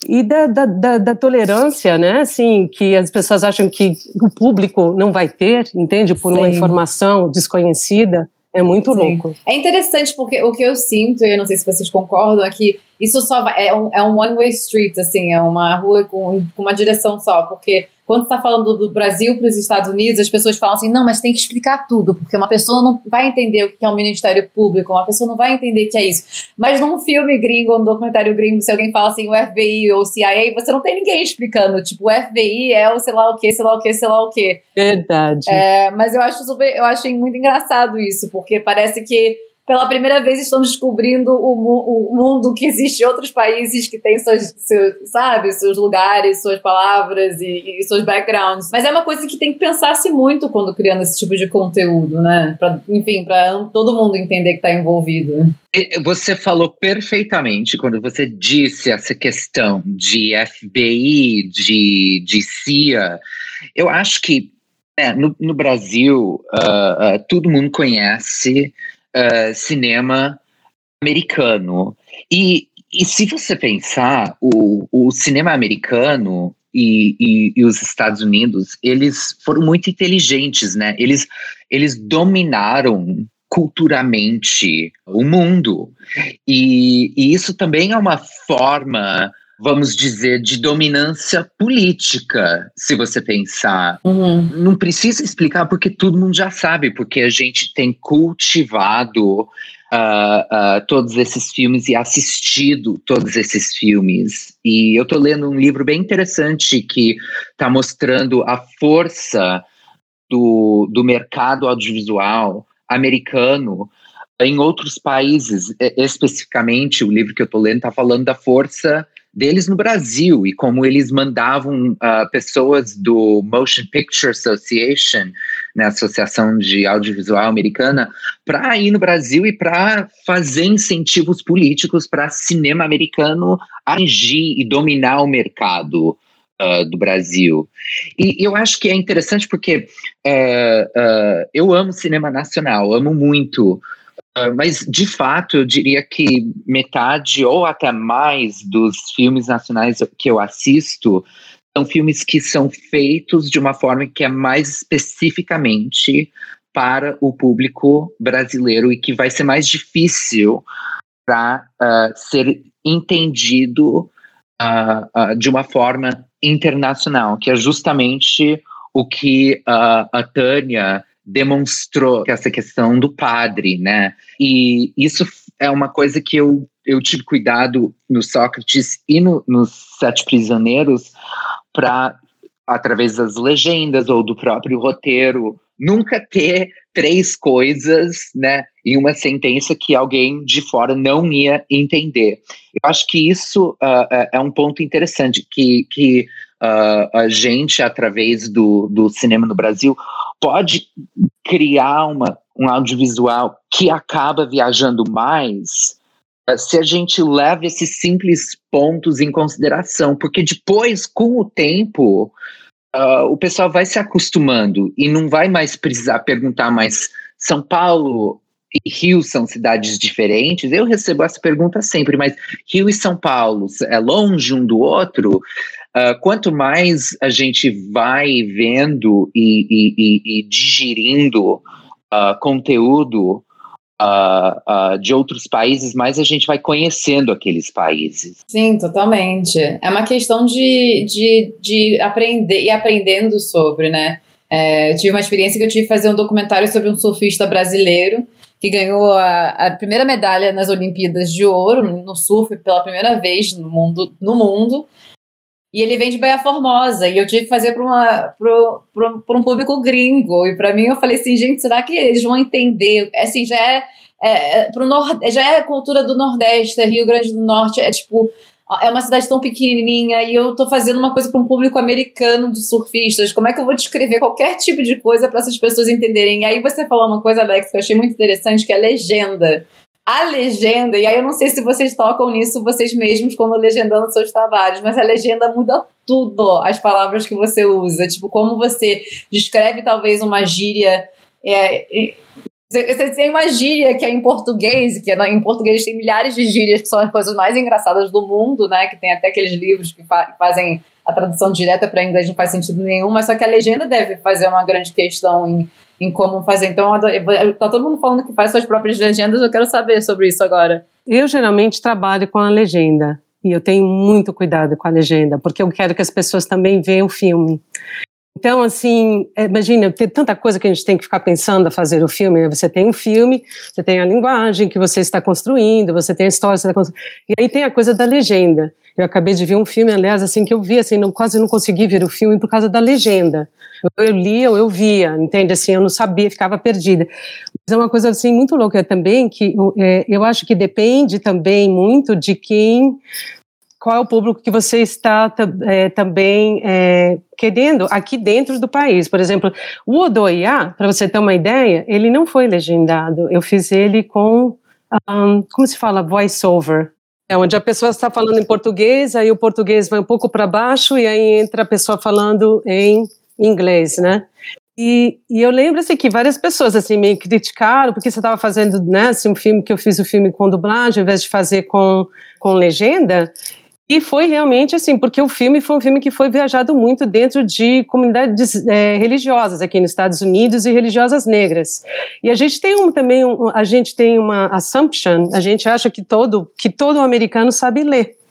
e da, da, da, da, tolerância, né? Assim, que as pessoas acham que o público não vai ter, entende? Por Sim. uma informação desconhecida. É muito Sim. louco. É interessante porque o que eu sinto, e eu não sei se vocês concordam, é que isso só vai, é um, é um one-way street, assim, é uma rua com, com uma direção só, porque quando está falando do Brasil para os Estados Unidos, as pessoas falam assim: não, mas tem que explicar tudo, porque uma pessoa não vai entender o que é um Ministério Público, uma pessoa não vai entender o que é isso. Mas num filme gringo, num documentário gringo, se alguém fala assim, o FBI ou o CIA, você não tem ninguém explicando. Tipo, o FBI é o sei lá o que, sei lá o que, sei lá o que. Verdade. É, mas eu acho super, eu achei muito engraçado isso, porque parece que pela primeira vez estamos descobrindo o, o mundo que existe outros países que têm seus, seus sabe, seus lugares, suas palavras e, e, seus backgrounds. Mas é uma coisa que tem que pensar-se muito quando criando esse tipo de conteúdo, né? Pra, enfim, para todo mundo entender que está envolvido. Você falou perfeitamente quando você disse essa questão de FBI, de, de CIA. Eu acho que é, no, no, Brasil, uh, uh, todo mundo conhece uh, cinema americano. E, e se você pensar, o, o cinema americano e, e, e, os Estados Unidos, eles foram muito inteligentes, né? Eles, eles dominaram culturalmente o mundo. E, e isso também é uma forma vamos dizer, de dominância política, se você pensar. Uhum. Não precisa explicar porque todo mundo já sabe, porque a gente tem cultivado uh, uh, todos esses filmes e assistido todos esses filmes. E eu estou lendo um livro bem interessante que está mostrando a força do, do mercado audiovisual americano em outros países, especificamente o livro que eu estou lendo está falando da força deles no Brasil e como eles mandavam uh, pessoas do Motion Picture Association, né, Associação de Audiovisual Americana, para ir no Brasil e para fazer incentivos políticos para cinema americano agir e dominar o mercado. Uh, do Brasil. E eu acho que é interessante porque uh, eu amo cinema nacional, amo muito mas, de fato, eu diria que metade ou até mais dos filmes nacionais que eu assisto são filmes que são feitos de uma forma que é mais especificamente para o público brasileiro e que vai ser mais difícil para uh, ser entendido uh, uh, de uma forma internacional, que é justamente o que a Tânia demonstrou essa questão do padre, né? E isso é uma coisa que eu, eu tive cuidado no Sócrates e no, nos Sete Prisioneiros para, através das legendas ou do próprio roteiro, nunca ter três coisas, né, em uma sentença que alguém de fora não ia entender. Eu acho que isso uh, é um ponto interessante, que, que uh, a gente, através do, do cinema no Brasil, pode criar uma, um audiovisual que acaba viajando mais uh, se a gente leva esses simples pontos em consideração, porque depois, com o tempo, uh, o pessoal vai se acostumando e não vai mais precisar perguntar mais São Paulo e Rio são cidades diferentes? Eu recebo essa pergunta sempre, mas Rio e São Paulo é longe um do outro? Uh, quanto mais a gente vai vendo e, e, e, e digerindo uh, conteúdo uh, de outros países, mais a gente vai conhecendo aqueles países. Sim, totalmente. É uma questão de, de, de aprender e aprendendo sobre, né? É, tive uma experiência que eu tive de fazer um documentário sobre um surfista brasileiro que ganhou a, a, primeira medalha nas Olimpíadas de Ouro no surf pela primeira vez no mundo. No mundo e ele vem de Baía Formosa, e eu tive que fazer para um público gringo. E para mim, eu falei assim, gente, será que eles vão entender? Assim, já é, é, é pro nord, já é cultura do Nordeste, é Rio Grande do Norte, é tipo, é uma cidade tão pequenininha, e eu estou fazendo uma coisa para um público americano de surfistas. Como é que eu vou descrever qualquer tipo de coisa para essas pessoas entenderem? E aí você falou uma coisa, Alex, que eu achei muito interessante, que é legenda a legenda, e aí eu não sei se vocês tocam nisso vocês mesmos quando legendando seus trabalhos, mas a legenda muda tudo, as palavras que você usa, tipo, como você descreve talvez uma gíria. É, você tem uma gíria que é em português, que é, em português tem milhares de gírias que são as coisas mais engraçadas do mundo, né? Que tem até aqueles livros que, fa fazem a tradução direta para inglês não faz sentido nenhum, mas só que a legenda deve fazer uma grande questão em em como fazer. Então, tá todo mundo falando que faz suas próprias legendas, eu quero saber sobre isso agora. Eu geralmente trabalho com a legenda e eu tenho muito cuidado com a legenda, porque eu quero que as pessoas também vejam o filme. Então, assim, é, imagina, tem tanta coisa que a gente tem que ficar pensando a fazer o filme. Você tem um filme, você tem a linguagem que você está construindo, você tem a história que você está construindo. E aí tem a coisa da legenda. Eu acabei de ver um filme, aliás, assim, que eu vi, assim, não, quase não consegui ver o filme por causa da legenda. Eu, eu lia ou eu via, entende? Assim, eu não sabia, ficava perdida. Mas é uma coisa, assim, muito louca também, que é, eu acho que depende também muito de quem qual é o público que você está é, também é, querendo aqui dentro do país. Por exemplo, o Odoiá, para você ter uma ideia, ele não foi legendado. Eu fiz ele com, um, como se fala, voice-over. É onde a pessoa está falando em português, aí o português vai um pouco para baixo e aí entra a pessoa falando em inglês, né? E, e, eu lembro assim, que várias pessoas assim me criticaram porque você estava fazendo né, assim, um filme que eu fiz o filme com dublagem ao invés de fazer com, com legenda E foi realmente assim, porque o filme foi um filme que foi viajado muito dentro de comunidades é, religiosas aqui nos Estados Unidos e religiosas negras. E a gente tem um, também um, a gente tem uma assumption, a gente acha que todo que todo americano sabe ler.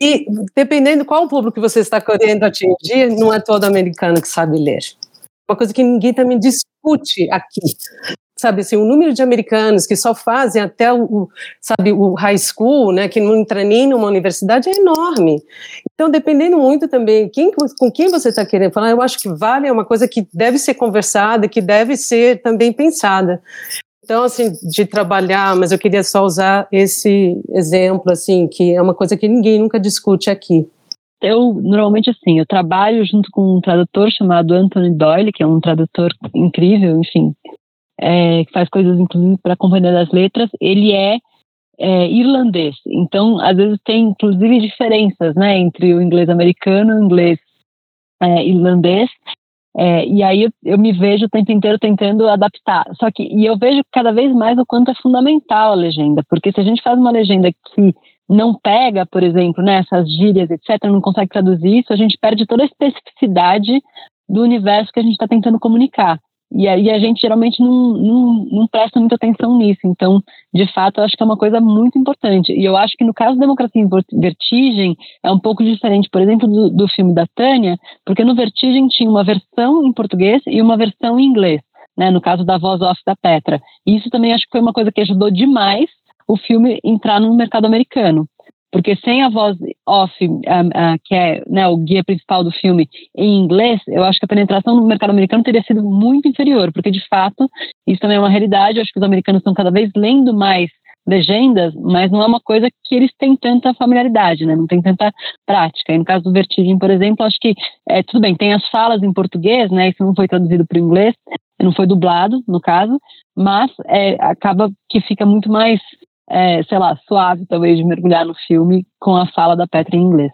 E dependendo qual público que você está querendo atingir, não é todo americano que sabe ler. Uma coisa que ninguém também discute aqui sabe assim, o número de americanos que só fazem até o, sabe, o high school, né, que não entra nem numa universidade é enorme. Então, dependendo muito também quem, com quem você está querendo falar, eu acho que vale é uma coisa que deve ser conversada, que deve ser também pensada. Então, assim, de trabalhar, mas eu queria só usar esse exemplo, assim, que é uma coisa que ninguém nunca discute aqui. Eu, normalmente, assim, eu trabalho junto com um tradutor chamado Anthony Doyle, que é um tradutor incrível, enfim, é, que faz coisas inclusive para a Companhia das Letras, ele é, é, irlandês. Então, às vezes tem inclusive diferenças, né, entre o inglês americano o inglês é, irlandês. É, e aí eu, me vejo o tempo inteiro tentando adaptar. Só que e eu vejo cada vez mais o quanto é fundamental a legenda, porque se a gente faz uma legenda que não pega, por exemplo, né, essas gírias, etc., não consegue traduzir isso, a gente perde toda a especificidade do universo que a gente está tentando comunicar. E aí a gente geralmente não, não, não, presta muita atenção nisso. Então, de fato, eu acho que é uma coisa muito importante. E eu acho que no caso da Democracia em Vertigem é um pouco diferente, por exemplo, do, do filme da Tânia, porque no Vertigem tinha uma versão em português e uma versão em inglês, né, no caso da voz off da Petra. E isso também acho que foi uma coisa que ajudou demais o filme entrar no mercado americano porque sem a voz off, uh, uh, que é né, o guia principal do filme, em inglês, eu acho que a penetração no mercado americano teria sido muito inferior, porque de fato isso também é uma realidade. Eu acho que os americanos estão cada vez lendo mais legendas, mas não é uma coisa que eles têm tanta familiaridade, né? Não tem tanta prática. E no caso do Vertigem, por exemplo, acho que é, tudo bem, tem as falas em português, né? Isso não foi traduzido para o inglês, não foi dublado, no caso, mas é, acaba que fica muito mais é, sei lá, suave talvez de mergulhar no filme com a fala da Petra em inglês.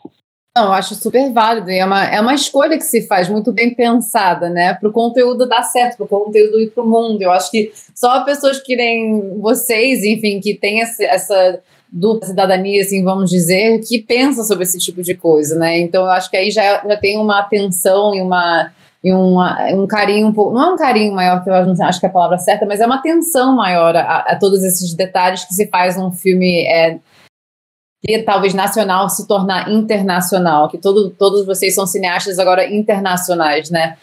Não, eu acho super válido e é uma, é uma escolha que se faz muito bem pensada, né? Para o conteúdo dar certo, para o conteúdo ir para o mundo. Eu acho que só pessoas que nem vocês, enfim, que têm essa, essa dupla cidadania, assim, vamos dizer, que pensam sobre esse tipo de coisa, né? Então eu acho que aí já, já tem uma atenção e uma e uma, um carinho um pouco, não é um carinho maior que eu não acho que é a palavra certa, mas é uma atenção maior a, a todos esses detalhes que se faz um filme é, que talvez nacional se tornar internacional, que todo, todos vocês são cineastas agora internacionais, né?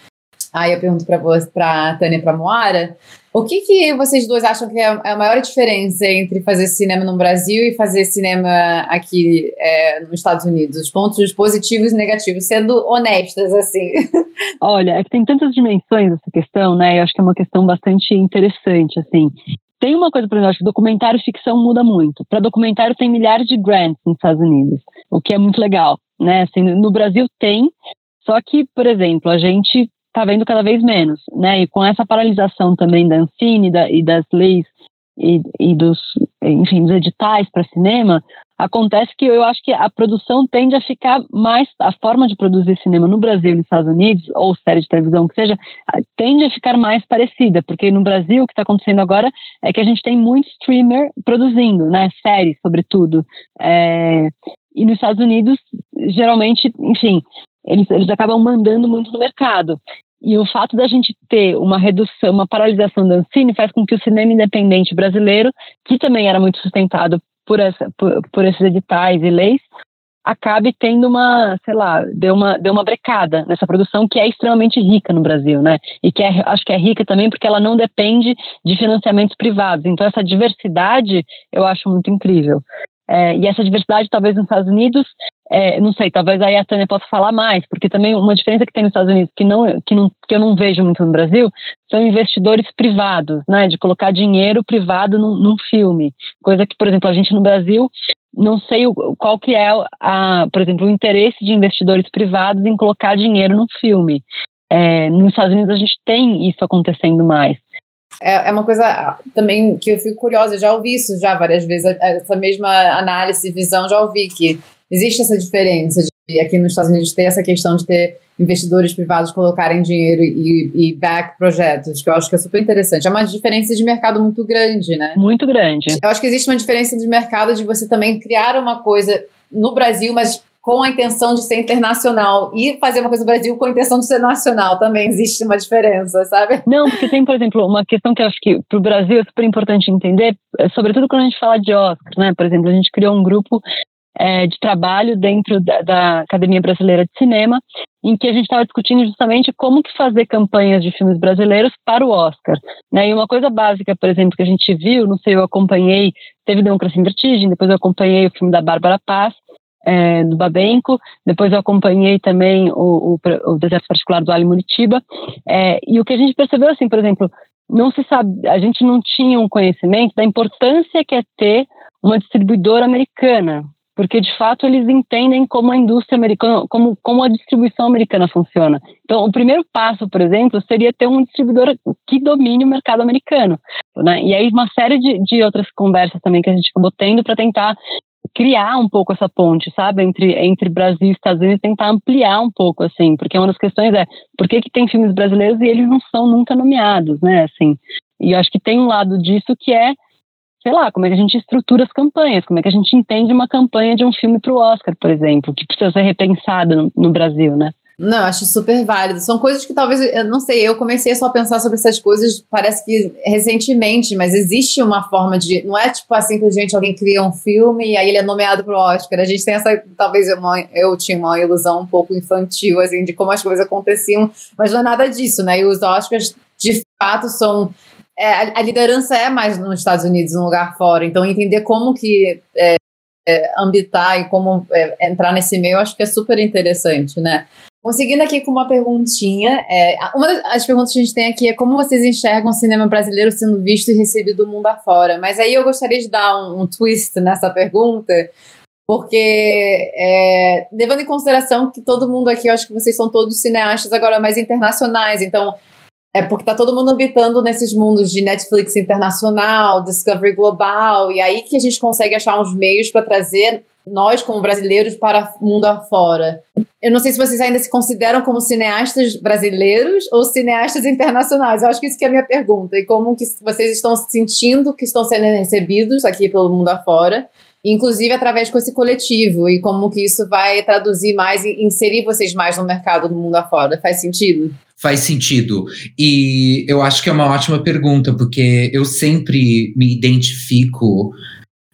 Aí eu pergunto para a Tânia e para Moara, o que, que vocês dois acham que é a maior diferença entre fazer cinema no Brasil e fazer cinema aqui é, nos Estados Unidos? Os pontos positivos e negativos, sendo honestas, assim. Olha, é que tem tantas dimensões essa questão, né? Eu acho que é uma questão bastante interessante, assim. Tem uma coisa, por exemplo, acho que documentário ficção muda muito. Para documentário tem milhares de grants nos Estados Unidos, o que é muito legal, né? Assim, no Brasil tem, só que, por exemplo, a gente está vendo cada vez menos, né? E com essa paralisação também da Ancine da, e das leis e, e, dos, enfim, dos editais para cinema, acontece que eu acho que a produção tende a ficar mais, a forma de produzir cinema no Brasil e nos Estados Unidos, ou série de televisão que seja, tende a ficar mais parecida, porque no Brasil o que está acontecendo agora é que a gente tem muito streamer produzindo, né? Séries, sobretudo. É, e nos Estados Unidos, geralmente, enfim, eles, eles acabam mandando muito no mercado. E o fato da gente ter uma redução, uma paralisação da Ancine faz com que o cinema independente brasileiro, que também era muito sustentado por, essa, por, por esses editais e leis, acabe tendo uma, sei lá, deu uma, deu uma brecada nessa produção que é extremamente rica no Brasil, né? E que é, acho que é rica também porque ela não depende de financiamentos privados. Então essa diversidade eu acho muito incrível. É, e essa diversidade, talvez nos Estados Unidos, é, não sei, talvez aí a Tânia possa falar mais, porque também uma diferença que tem nos Estados Unidos que, não, que, não, que eu não vejo muito no Brasil são investidores privados, né, de colocar dinheiro privado num, num filme. Coisa que, por exemplo, a gente no Brasil não sei o, qual que é, a, por exemplo, o interesse de investidores privados em colocar dinheiro no filme. É, nos Estados Unidos a gente tem isso acontecendo mais é, é uma coisa também que eu fico curiosa, eu já ouvi isso já várias vezes, essa mesma análise, visão, já ouvi que existe essa diferença de aqui nos Estados Unidos ter essa questão de ter investidores privados colocarem dinheiro e, e back projetos, que eu acho que é super interessante. É uma diferença de mercado muito grande, né? Muito grande. Eu acho que existe uma diferença de mercado de você também criar uma coisa no Brasil, mas com a intenção de ser internacional e fazer uma coisa no Brasil com a intenção de ser nacional. Também existe uma diferença, sabe? Não, porque tem, por exemplo, uma questão que eu acho que para o Brasil é super importante entender, é sobretudo quando a gente fala de Oscar, né? Por exemplo, a gente criou um grupo é, de trabalho dentro da, da, Academia Brasileira de Cinema, em que a gente estava discutindo justamente como que fazer campanhas de filmes brasileiros para o Oscar. Né? E uma coisa básica, por exemplo, que a gente viu, não sei, eu acompanhei, teve Democracia em Vertigem, depois eu acompanhei o filme da Bárbara Paz, é, do Babenco, depois eu acompanhei também o, o, o Deserto Particular do Ali Muritiba, é, e o que a gente percebeu, assim, por exemplo, não se sabe, a gente não tinha um conhecimento da importância que é ter uma distribuidora americana, porque de fato eles entendem como a indústria americana, como, como a distribuição americana funciona. Então, o primeiro passo, por exemplo, seria ter um distribuidor que domine o mercado americano. Né? E aí, uma série de, de outras conversas também que a gente acabou tendo para tentar criar um pouco essa ponte, sabe, entre, entre Brasil e Estados Unidos, tentar ampliar um pouco, assim, porque uma das questões é por que, que tem filmes brasileiros e eles não são nunca nomeados, né, assim, e eu acho que tem um lado disso que é, sei lá, como é que a gente estrutura as campanhas, como é que a gente entende uma campanha de um filme para o Oscar, por exemplo, que precisa ser repensada no, no Brasil, né. Não, acho super válido. São coisas que talvez, eu não sei, eu comecei só a pensar sobre essas coisas, parece que recentemente, mas existe uma forma de. Não é tipo assim que gente alguém cria um filme e aí ele é nomeado para o Oscar. A gente tem essa. Talvez eu, eu tinha uma ilusão um pouco infantil, assim, de como as coisas aconteciam, mas não é nada disso, né? E os Oscars, de fato, são. É, a, liderança é mais nos Estados Unidos, num lugar fora. Então, entender como que. É, é, ambitar e como é, entrar nesse meio, acho que é super interessante, né? Conseguindo aqui com uma perguntinha, é, uma das perguntas que a gente tem aqui é como vocês enxergam o cinema brasileiro sendo visto e recebido do mundo afora. Mas aí eu gostaria de dar um, um twist nessa pergunta, porque é, levando em consideração que todo mundo aqui, eu acho que vocês são todos cineastas agora mais internacionais, então é porque tá todo mundo habitando nesses mundos de Netflix internacional, Discovery global, e aí que a gente consegue achar uns meios para trazer nós, como brasileiros, para o mundo afora. Eu não sei se vocês ainda se consideram como cineastas brasileiros ou cineastas internacionais. Eu acho que isso que é a minha pergunta. E como que vocês estão sentindo que estão sendo recebidos aqui pelo mundo afora, inclusive através com esse coletivo, e como que isso vai traduzir mais e inserir vocês mais no mercado do mundo afora. Faz sentido? Faz sentido. E eu acho que é uma ótima pergunta, porque eu sempre me identifico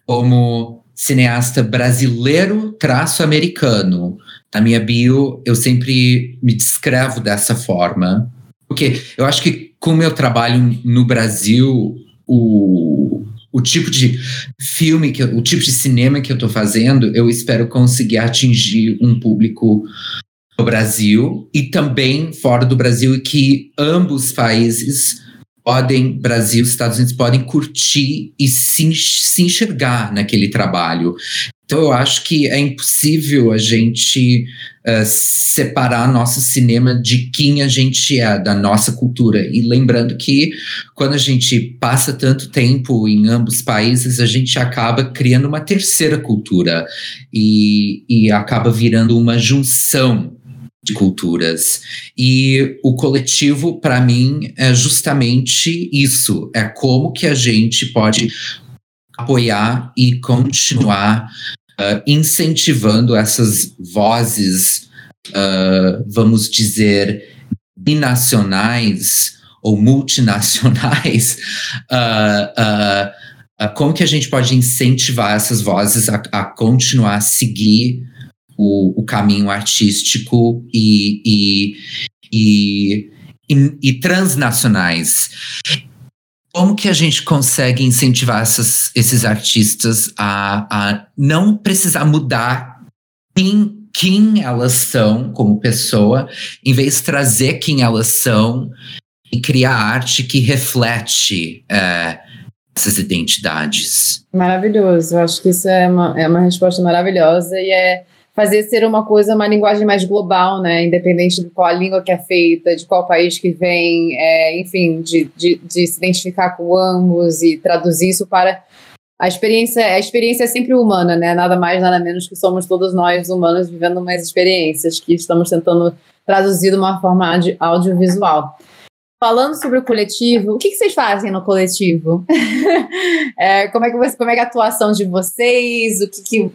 como cineasta brasileiro traço americano. Na minha bio, eu sempre me descrevo dessa forma. Porque eu acho que com o meu trabalho no Brasil, o, o tipo de filme, que eu, o tipo de cinema que eu estou fazendo, eu espero conseguir atingir um público no Brasil e também fora do Brasil, e que ambos países podem, Brasil, Estados Unidos, podem curtir e se, se enxergar naquele trabalho. Então, eu acho que é impossível a gente uh, separar nosso cinema de quem a gente é, da nossa cultura. E lembrando que quando a gente passa tanto tempo em ambos países, a gente acaba criando uma terceira cultura e, e acaba virando uma junção de culturas. E o coletivo, para mim, é justamente isso. É como que a gente pode apoiar e continuar uh, incentivando essas vozes, uh, vamos dizer, binacionais ou multinacionais, uh, como que a gente pode incentivar essas vozes a, a continuar a seguir o, o caminho artístico e, e, e, e, transnacionais. Como que a gente consegue incentivar essas, esses artistas a, a não precisar mudar quem, quem elas são como pessoa, em vez de trazer quem elas são e criar arte que reflete é, essas identidades? Maravilhoso, eu acho que isso é uma, é uma resposta maravilhosa e é fazer ser uma coisa, uma linguagem mais global, né? Independente de qual língua que é feita, de qual país que vem, é, enfim, de, de, de, se identificar com ambos e traduzir isso para a experiência. A experiência é sempre humana, né? Nada mais, nada menos que somos todos nós humanos vivendo umas experiências que estamos tentando traduzir de uma forma audiovisual. Falando sobre o coletivo, o que, que vocês fazem no coletivo? é, como, é que você, como é que é a atuação de vocês? O que, que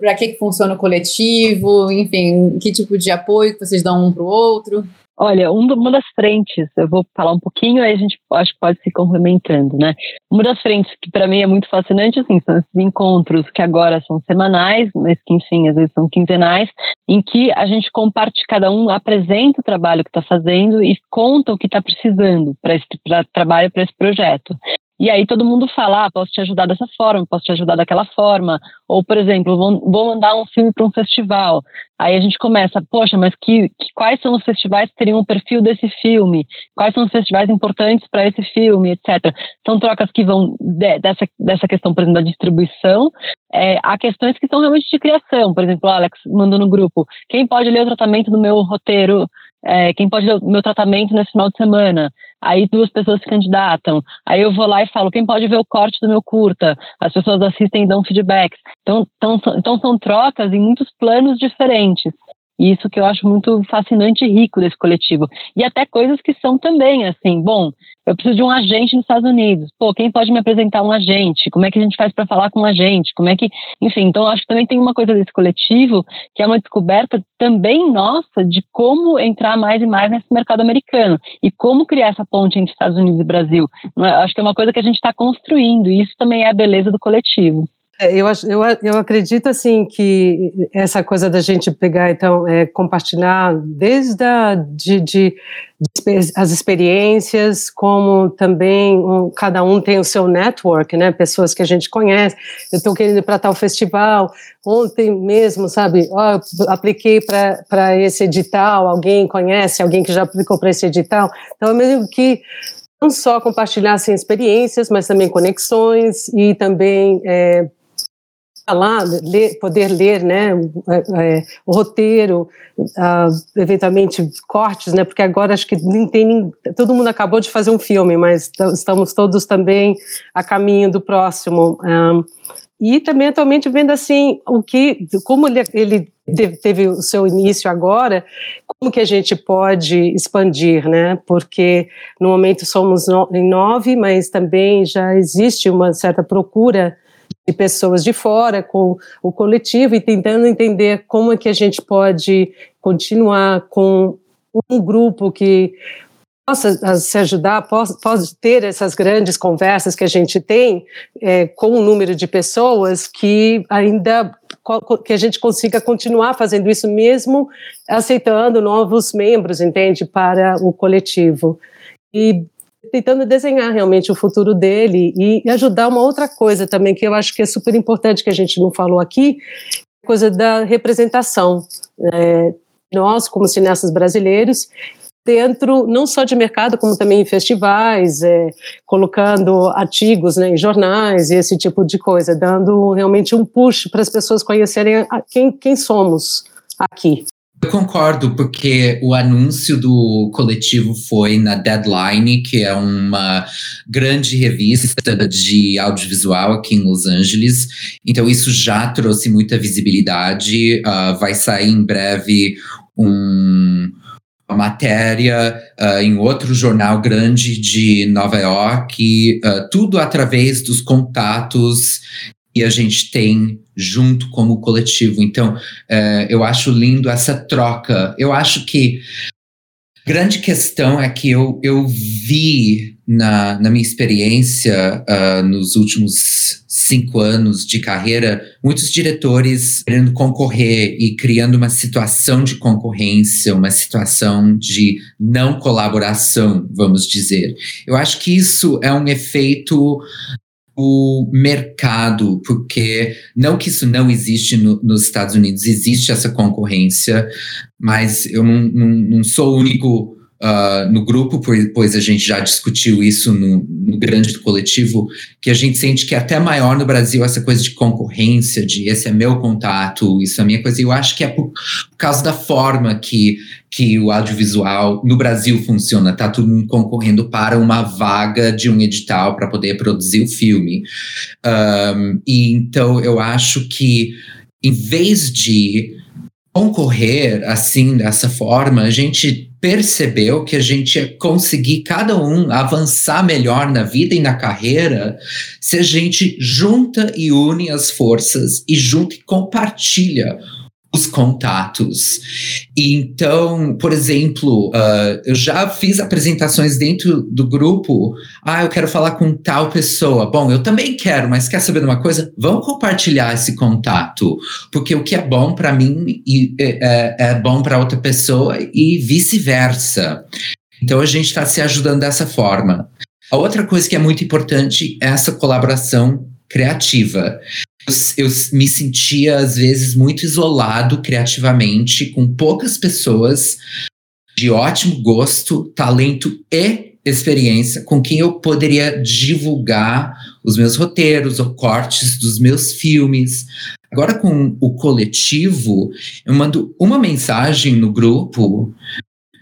para que, que funciona o coletivo, enfim, que tipo de apoio que vocês dão um para o outro? Olha, uma das frentes, eu vou falar um pouquinho, aí a gente acho que pode se complementando, né? Uma das frentes que para mim é muito fascinante, assim, são esses encontros que agora são semanais, mas que, enfim, às vezes são quinzenais, em que a gente compartilha, cada um apresenta o trabalho que está fazendo e conta o que está precisando para esse pra trabalho, para esse projeto. E aí todo mundo fala, ah, posso te ajudar dessa forma, posso te ajudar daquela forma. Ou, por exemplo, vou, mandar um filme para um festival. Aí a gente começa, poxa, mas que, que, quais são os festivais que teriam o perfil desse filme? Quais são os festivais importantes para esse filme, etc. São trocas que vão de, dessa, dessa questão, por exemplo, da distribuição, é, a questões que são realmente de criação. Por exemplo, o Alex mandou no grupo, quem pode ler o tratamento do meu roteiro é, quem pode ler o meu tratamento nesse final de semana? Aí duas pessoas se candidatam. Aí eu vou lá e falo, quem pode ver o corte do meu curta? As pessoas assistem e dão feedbacks. Então, então, então são trocas em muitos planos diferentes. E isso que eu acho muito fascinante e rico desse coletivo. E até coisas que são também, assim, bom, eu preciso de um agente nos Estados Unidos. Pô, quem pode me apresentar um agente? Como é que a gente faz para falar com um agente? Como é que. Enfim, então acho que também tem uma coisa desse coletivo que é uma descoberta também nossa de como entrar mais e mais nesse mercado americano e como criar essa ponte entre Estados Unidos e Brasil. É? Acho que é uma coisa que a gente está construindo e isso também é a beleza do coletivo. É, eu, eu, eu acredito assim que essa coisa da gente pegar então é, compartilhar desde a, de, de, de, as experiências como também um, cada um tem o seu network né? Pessoas que a gente conhece. Eu estou querendo ir para tal festival. Ontem mesmo sabe? Oh, apliquei para esse edital. Alguém conhece? Alguém que já aplicou para esse edital? Então é mesmo que não só compartilhar assim, experiências, mas também conexões e também é, falar, ler, poder ler, né, é, é, o roteiro, uh, eventualmente cortes, né, porque agora acho que nem tem, todo mundo acabou de fazer um filme, mas estamos todos também a caminho do próximo. Um, e também atualmente vendo assim o que, como ele, ele teve o seu início agora, como que a gente pode expandir, né? Porque no momento somos em nove, mas também já existe uma certa procura de pessoas de fora com o coletivo e tentando entender como é que a gente pode continuar com um grupo que possa se ajudar, possa, ter essas grandes conversas que a gente tem é, com um número de pessoas que ainda que a gente consiga continuar fazendo isso mesmo aceitando novos membros, entende, para o coletivo. E tentando desenhar realmente o futuro dele e ajudar uma outra coisa também que eu acho que é super importante que a gente não falou aqui, coisa da representação. É, nós, como cineastas brasileiros, dentro não só de mercado, como também em festivais, é, colocando artigos né, em jornais e esse tipo de coisa, dando realmente um push para as pessoas conhecerem quem, quem somos aqui. Eu concordo, porque o anúncio do coletivo foi na Deadline, que é uma grande revista de audiovisual aqui em Los Angeles. Então, isso já trouxe muita visibilidade. Uh, vai sair em breve um, uma matéria uh, em outro jornal grande de Nova York, uh, tudo através dos contatos que a gente tem junto como coletivo. Então, uh, eu acho lindo essa troca. Eu acho que grande questão é que eu, eu vi na, na minha experiência uh, nos últimos cinco anos de carreira, muitos diretores querendo concorrer e criando uma situação de concorrência, uma situação de não colaboração, vamos dizer. Eu acho que isso é um efeito o mercado, porque não que isso não existe no, nos Estados Unidos, existe essa concorrência, mas eu não, não, não sou o único uh, no grupo, pois a gente já discutiu isso no, no, grande coletivo, que a gente sente que é até maior no Brasil essa coisa de concorrência, de esse é meu contato, isso é minha coisa. E eu acho que é por, por causa da forma que, que o audiovisual no Brasil funciona. Tá todo mundo concorrendo para uma vaga de um edital para poder produzir o filme. Um, e então eu acho que em vez de concorrer assim dessa forma, a gente percebeu que a gente ia conseguir cada um avançar melhor na vida e na carreira se a gente junta e une as forças e junta e compartilha os contatos. Então, por exemplo, uh, eu já fiz apresentações dentro do grupo. Ah, eu quero falar com tal pessoa. Bom, eu também quero, mas quer saber de uma coisa? Vamos compartilhar esse contato, porque o que é bom para mim é, é, é bom para outra pessoa e vice-versa. Então, a gente está se ajudando dessa forma. A outra coisa que é muito importante é essa colaboração criativa eu, eu me sentia, às vezes, muito isolado criativamente, com poucas pessoas de ótimo gosto, talento e experiência com quem eu poderia divulgar os meus roteiros ou cortes dos meus filmes. Agora, com o coletivo, eu mando uma mensagem no grupo,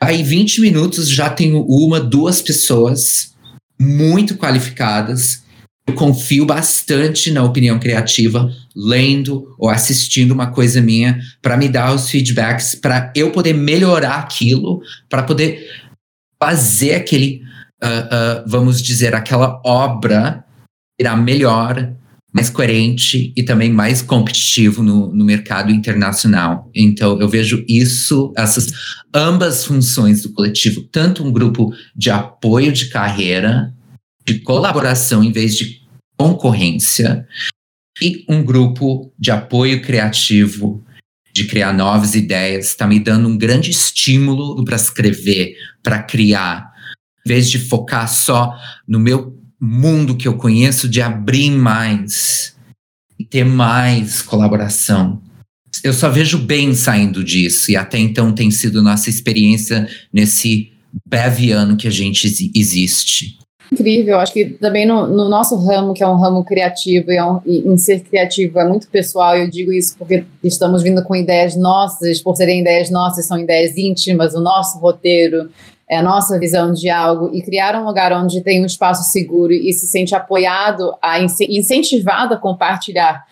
aí 20 minutos já tenho uma, duas pessoas muito qualificadas eu confio bastante na opinião criativa, lendo ou assistindo uma coisa minha, para me dar os feedbacks, para eu poder melhorar aquilo, para poder fazer aquele, uh, uh, vamos dizer, aquela obra virar melhor, mais coerente e também mais competitivo no, no mercado internacional. Então, eu vejo isso, essas ambas funções do coletivo, tanto um grupo de apoio de carreira, de colaboração em vez de concorrência e um grupo de apoio criativo, de criar novas ideias, está me dando um grande estímulo para escrever, para criar, em vez de focar só no meu mundo que eu conheço, de abrir mais e ter mais colaboração. Eu só vejo bem saindo disso, e até então tem sido nossa experiência nesse breve ano que a gente existe incrível. Acho que também no, no, nosso ramo, que é um ramo criativo, e, é um, e, em ser criativo é muito pessoal, eu digo isso porque estamos vindo com ideias nossas, por serem ideias nossas, são ideias íntimas, o nosso roteiro, é a nossa visão de algo, e criar um lugar onde tem um espaço seguro e se sente apoiado, a, incentivado a compartilhar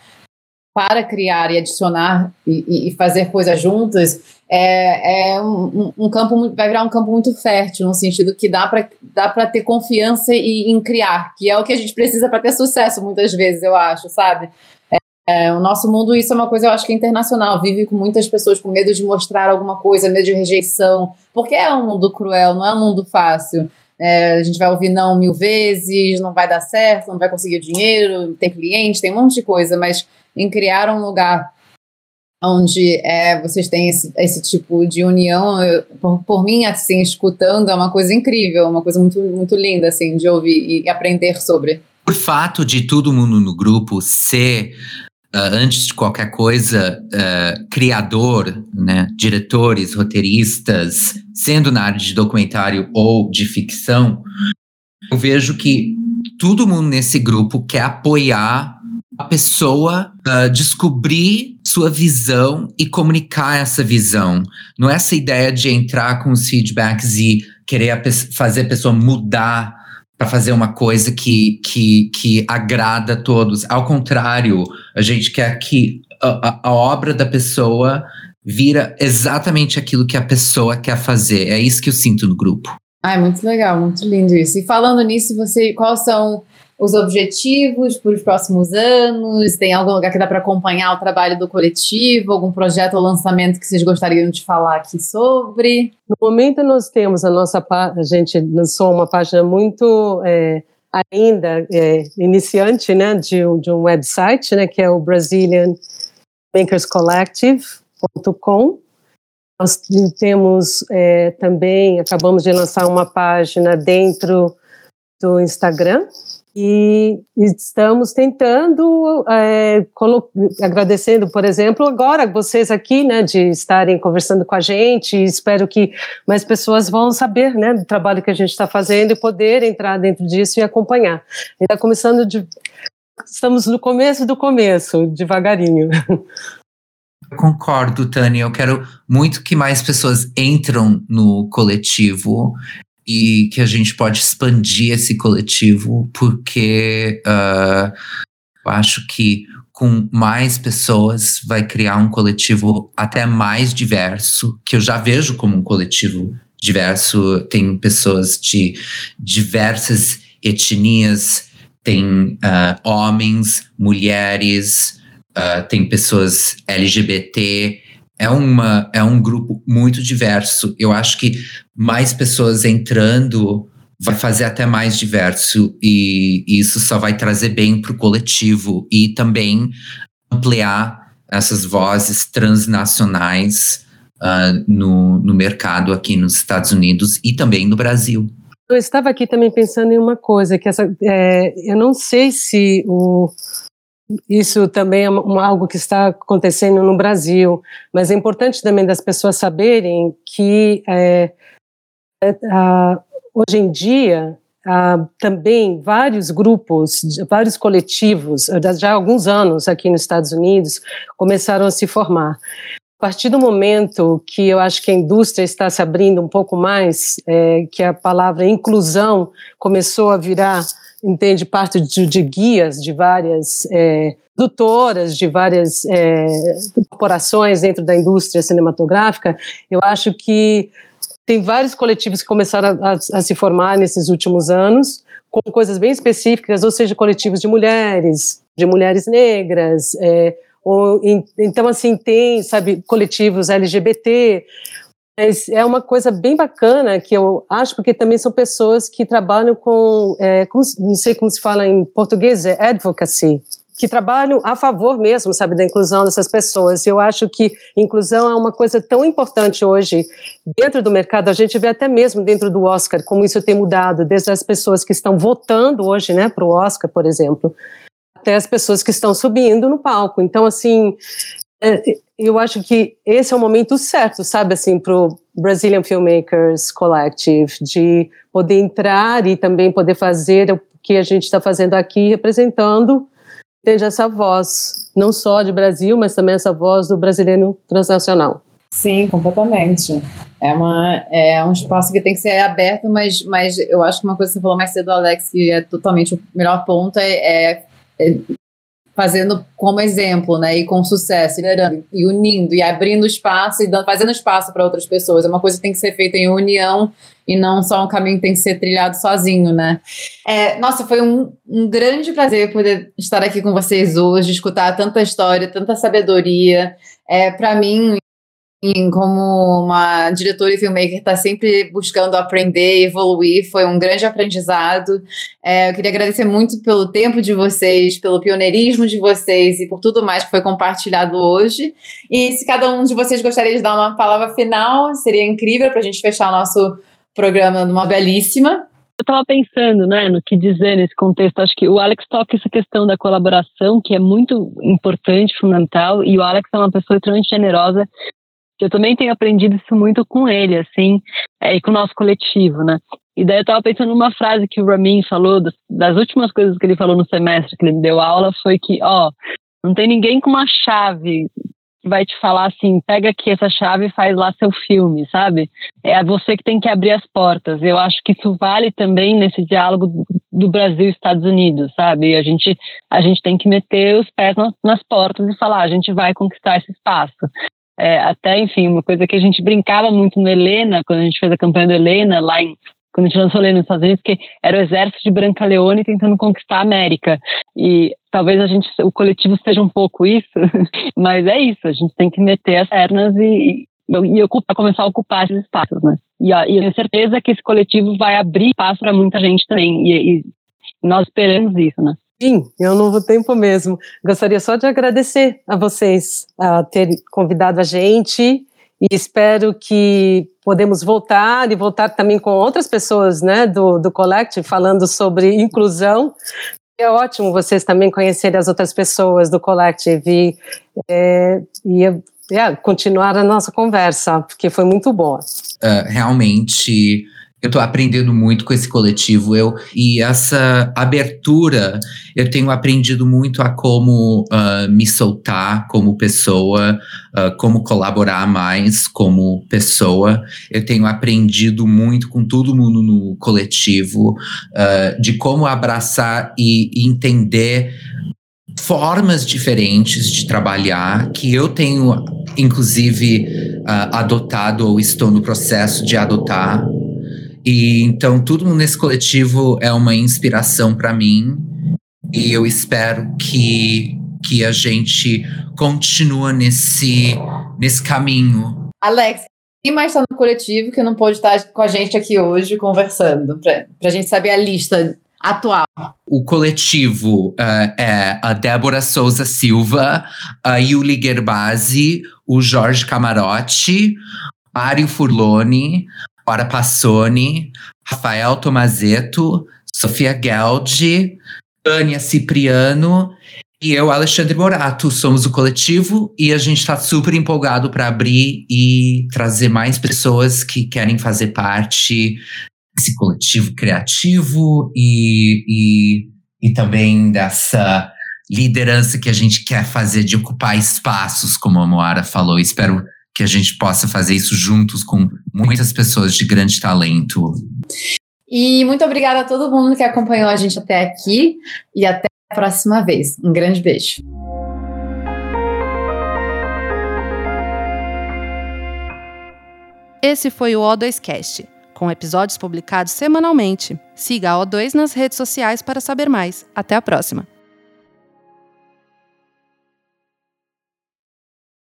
para criar e adicionar e, e fazer coisas juntas, é, é um, um, campo vai virar um campo muito fértil no sentido que dá para dá para ter confiança e, em criar, que é o que a gente precisa para ter sucesso muitas vezes, eu acho, sabe? É, é, o nosso mundo isso é uma coisa eu acho que é internacional, vive com muitas pessoas com medo de mostrar alguma coisa, medo de rejeição, porque é um mundo cruel, não é um mundo fácil. É, a gente vai ouvir não mil vezes, não vai dar certo, não vai conseguir dinheiro, tem cliente, tem um monte de coisa, mas em criar um lugar onde é, vocês têm esse, esse tipo de união, eu, por, por, mim, assim, escutando, é uma coisa incrível, uma coisa muito, muito linda, assim, de ouvir e aprender sobre. Por fato de todo mundo no grupo ser, uh, antes de qualquer coisa, uh, criador, né, diretores, roteiristas, sendo na área de documentário ou de ficção, eu vejo que todo mundo nesse grupo quer apoiar a pessoa uh, descobrir sua visão e comunicar essa visão. Não é essa ideia de entrar com os feedbacks e querer a fazer a pessoa mudar para fazer uma coisa que, que, que agrada a todos. Ao contrário, a gente quer que a, a, obra da pessoa vira exatamente aquilo que a pessoa quer fazer. É isso que eu sinto no grupo. Ah, muito legal, muito lindo isso. E falando nisso, você, quais são os objetivos para os próximos anos? Tem algum lugar que dá para acompanhar o trabalho do coletivo? Algum projeto ou lançamento que vocês gostariam de falar aqui sobre? No momento nós temos a nossa a gente lançou uma página muito é, ainda é, iniciante, né, de, de, um website, né, que é o Brazilian Makers Collective.com. Nós temos é, também, acabamos de lançar uma página dentro do Instagram, e estamos tentando, é, agradecendo, por exemplo, agora vocês aqui, né, de estarem conversando com a gente, espero que mais pessoas vão saber, né, do trabalho que a gente está fazendo e poder entrar dentro disso e acompanhar. Está começando de, estamos no começo do começo, devagarinho. Eu concordo, Tânia. Eu quero muito que mais pessoas entram no coletivo e que a gente pode expandir esse coletivo, porque uh, eu acho que com mais pessoas vai criar um coletivo até mais diverso, que eu já vejo como um coletivo diverso, tem pessoas de diversas etnias, tem uh, homens, mulheres, uh, tem pessoas LGBT. É, uma, é um grupo muito diverso. Eu acho que mais pessoas entrando vai fazer até mais diverso e isso só vai trazer bem para o coletivo e também ampliar essas vozes transnacionais uh, no, no mercado aqui nos Estados Unidos e também no Brasil. Eu estava aqui também pensando em uma coisa, que essa, é, eu não sei se o, isso também é algo que está acontecendo no Brasil, mas é importante também das pessoas saberem que é, é, a, hoje em dia também vários grupos, vários coletivos, já há alguns anos aqui nos Estados Unidos, começaram a se formar. A partir do momento que eu acho que a indústria está se abrindo um pouco mais, é, que a palavra inclusão começou a virar, entende, parte de, de guias de várias é, doutoras, de várias é, corporações dentro da indústria cinematográfica, eu acho que tem vários coletivos que começaram a, a, a, se formar nesses últimos anos, com coisas bem específicas, ou seja, coletivos de mulheres, de mulheres negras, é, ou, então, assim, tem, sabe, coletivos LGBT, mas é uma coisa bem bacana que eu acho, porque também são pessoas que trabalham com, é, como, não sei como se fala em português, é advocacy, que trabalham a favor mesmo, sabe, da inclusão dessas pessoas. Eu acho que inclusão é uma coisa tão importante hoje dentro do mercado. A gente vê até mesmo dentro do Oscar como isso tem mudado, desde as pessoas que estão votando hoje, né, para o Oscar, por exemplo, até as pessoas que estão subindo no palco. Então, assim, eu acho que esse é o momento certo, sabe, assim, para o Brazilian Filmmakers Collective de poder entrar e também poder fazer o que a gente está fazendo aqui, representando entende essa voz, não só de Brasil, mas também essa voz do brasileiro transnacional. Sim, completamente. É, uma, é um espaço que tem que ser aberto, mas, mas eu acho que uma coisa que você falou mais cedo, Alex, que é totalmente o melhor ponto, é, é, é fazendo como exemplo, né, e com sucesso, liderando, e unindo, e abrindo espaço, e fazendo espaço para outras pessoas. É uma coisa que tem que ser feita em união e não só um caminho que tem que ser trilhado sozinho, né? É, nossa, foi um, um grande prazer poder estar aqui com vocês hoje, escutar tanta história, tanta sabedoria. É, para mim, como uma diretora e filmmaker está sempre buscando aprender e evoluir, foi um grande aprendizado. É, eu queria agradecer muito pelo tempo de vocês, pelo pioneirismo de vocês e por tudo mais que foi compartilhado hoje. E se cada um de vocês gostaria de dar uma palavra final, seria incrível para a gente fechar o nosso programa numa belíssima. Eu estava pensando, né, no que dizer nesse contexto. Acho que o Alex toca essa questão da colaboração, que é muito importante, fundamental, e o Alex é uma pessoa extremamente generosa eu também tenho aprendido isso muito com ele, assim, é, e com o nosso coletivo, né? E daí eu estava pensando numa frase que o Ramin falou, das, das, últimas coisas que ele falou no semestre que ele me deu aula, foi que, ó, não tem ninguém com uma chave que vai te falar assim, pega aqui essa chave e faz lá seu filme, sabe? É você que tem que abrir as portas. Eu acho que isso vale também nesse diálogo do Brasil e Estados Unidos, sabe? A gente, a gente tem que meter os pés nas portas e falar, a gente vai conquistar esse espaço. É, até, enfim, uma coisa que a gente brincava muito no Helena, quando a gente fez a campanha do Helena, lá em, quando a gente lançou Helena nos Estados Unidos, que era o exército de Branca Leone tentando conquistar a América. E talvez a gente, o coletivo seja um pouco isso, mas é isso, a gente tem que meter as pernas e, e, ocupar, começar a ocupar esses espaços, né? E, e eu tenho certeza que esse coletivo vai abrir espaço para muita gente também, e, e nós esperamos isso, né? Sim, eu não vou tempo mesmo. Gostaria só de agradecer a vocês a ter convidado a gente e espero que podemos voltar e voltar também com outras pessoas né, do, do Collective falando sobre inclusão. É ótimo vocês também conhecerem as outras pessoas do Collective e, é, e é, continuar a nossa conversa, porque foi muito boa. Uh, realmente eu estou aprendendo muito com esse coletivo. Eu, e essa abertura, eu tenho aprendido muito a como uh, me soltar como pessoa, uh, como colaborar mais como pessoa. Eu tenho aprendido muito com todo mundo no coletivo, uh, de como abraçar e, e entender formas diferentes de trabalhar que eu tenho inclusive uh, adotado ou estou no processo de adotar. E então tudo nesse coletivo é uma inspiração para mim e eu espero que que a gente continua nesse nesse caminho. Alex, quem mais está no coletivo que não pode estar com a gente aqui hoje conversando para a gente saber a lista atual? O coletivo uh, é a Débora Souza Silva, a Yuli Gerbasi, o Jorge Camarote, Mário Furlone, Ora Passoni, Rafael Tomazeto, Sofia Geldi, Tânia Cipriano e eu, Alexandre Morato. Somos o coletivo e a gente está super empolgado para abrir e trazer mais pessoas que querem fazer parte desse coletivo criativo e, e, e também dessa liderança que a gente quer fazer de ocupar espaços, como a Moara falou. Espero que a gente possa fazer isso juntos com muitas pessoas de grande talento. E muito obrigada a todo mundo que acompanhou a gente até aqui e até a próxima vez. Um grande beijo. Esse foi o O2Cast, com episódios publicados semanalmente. Siga a O2 nas redes sociais para saber mais. Até a próxima!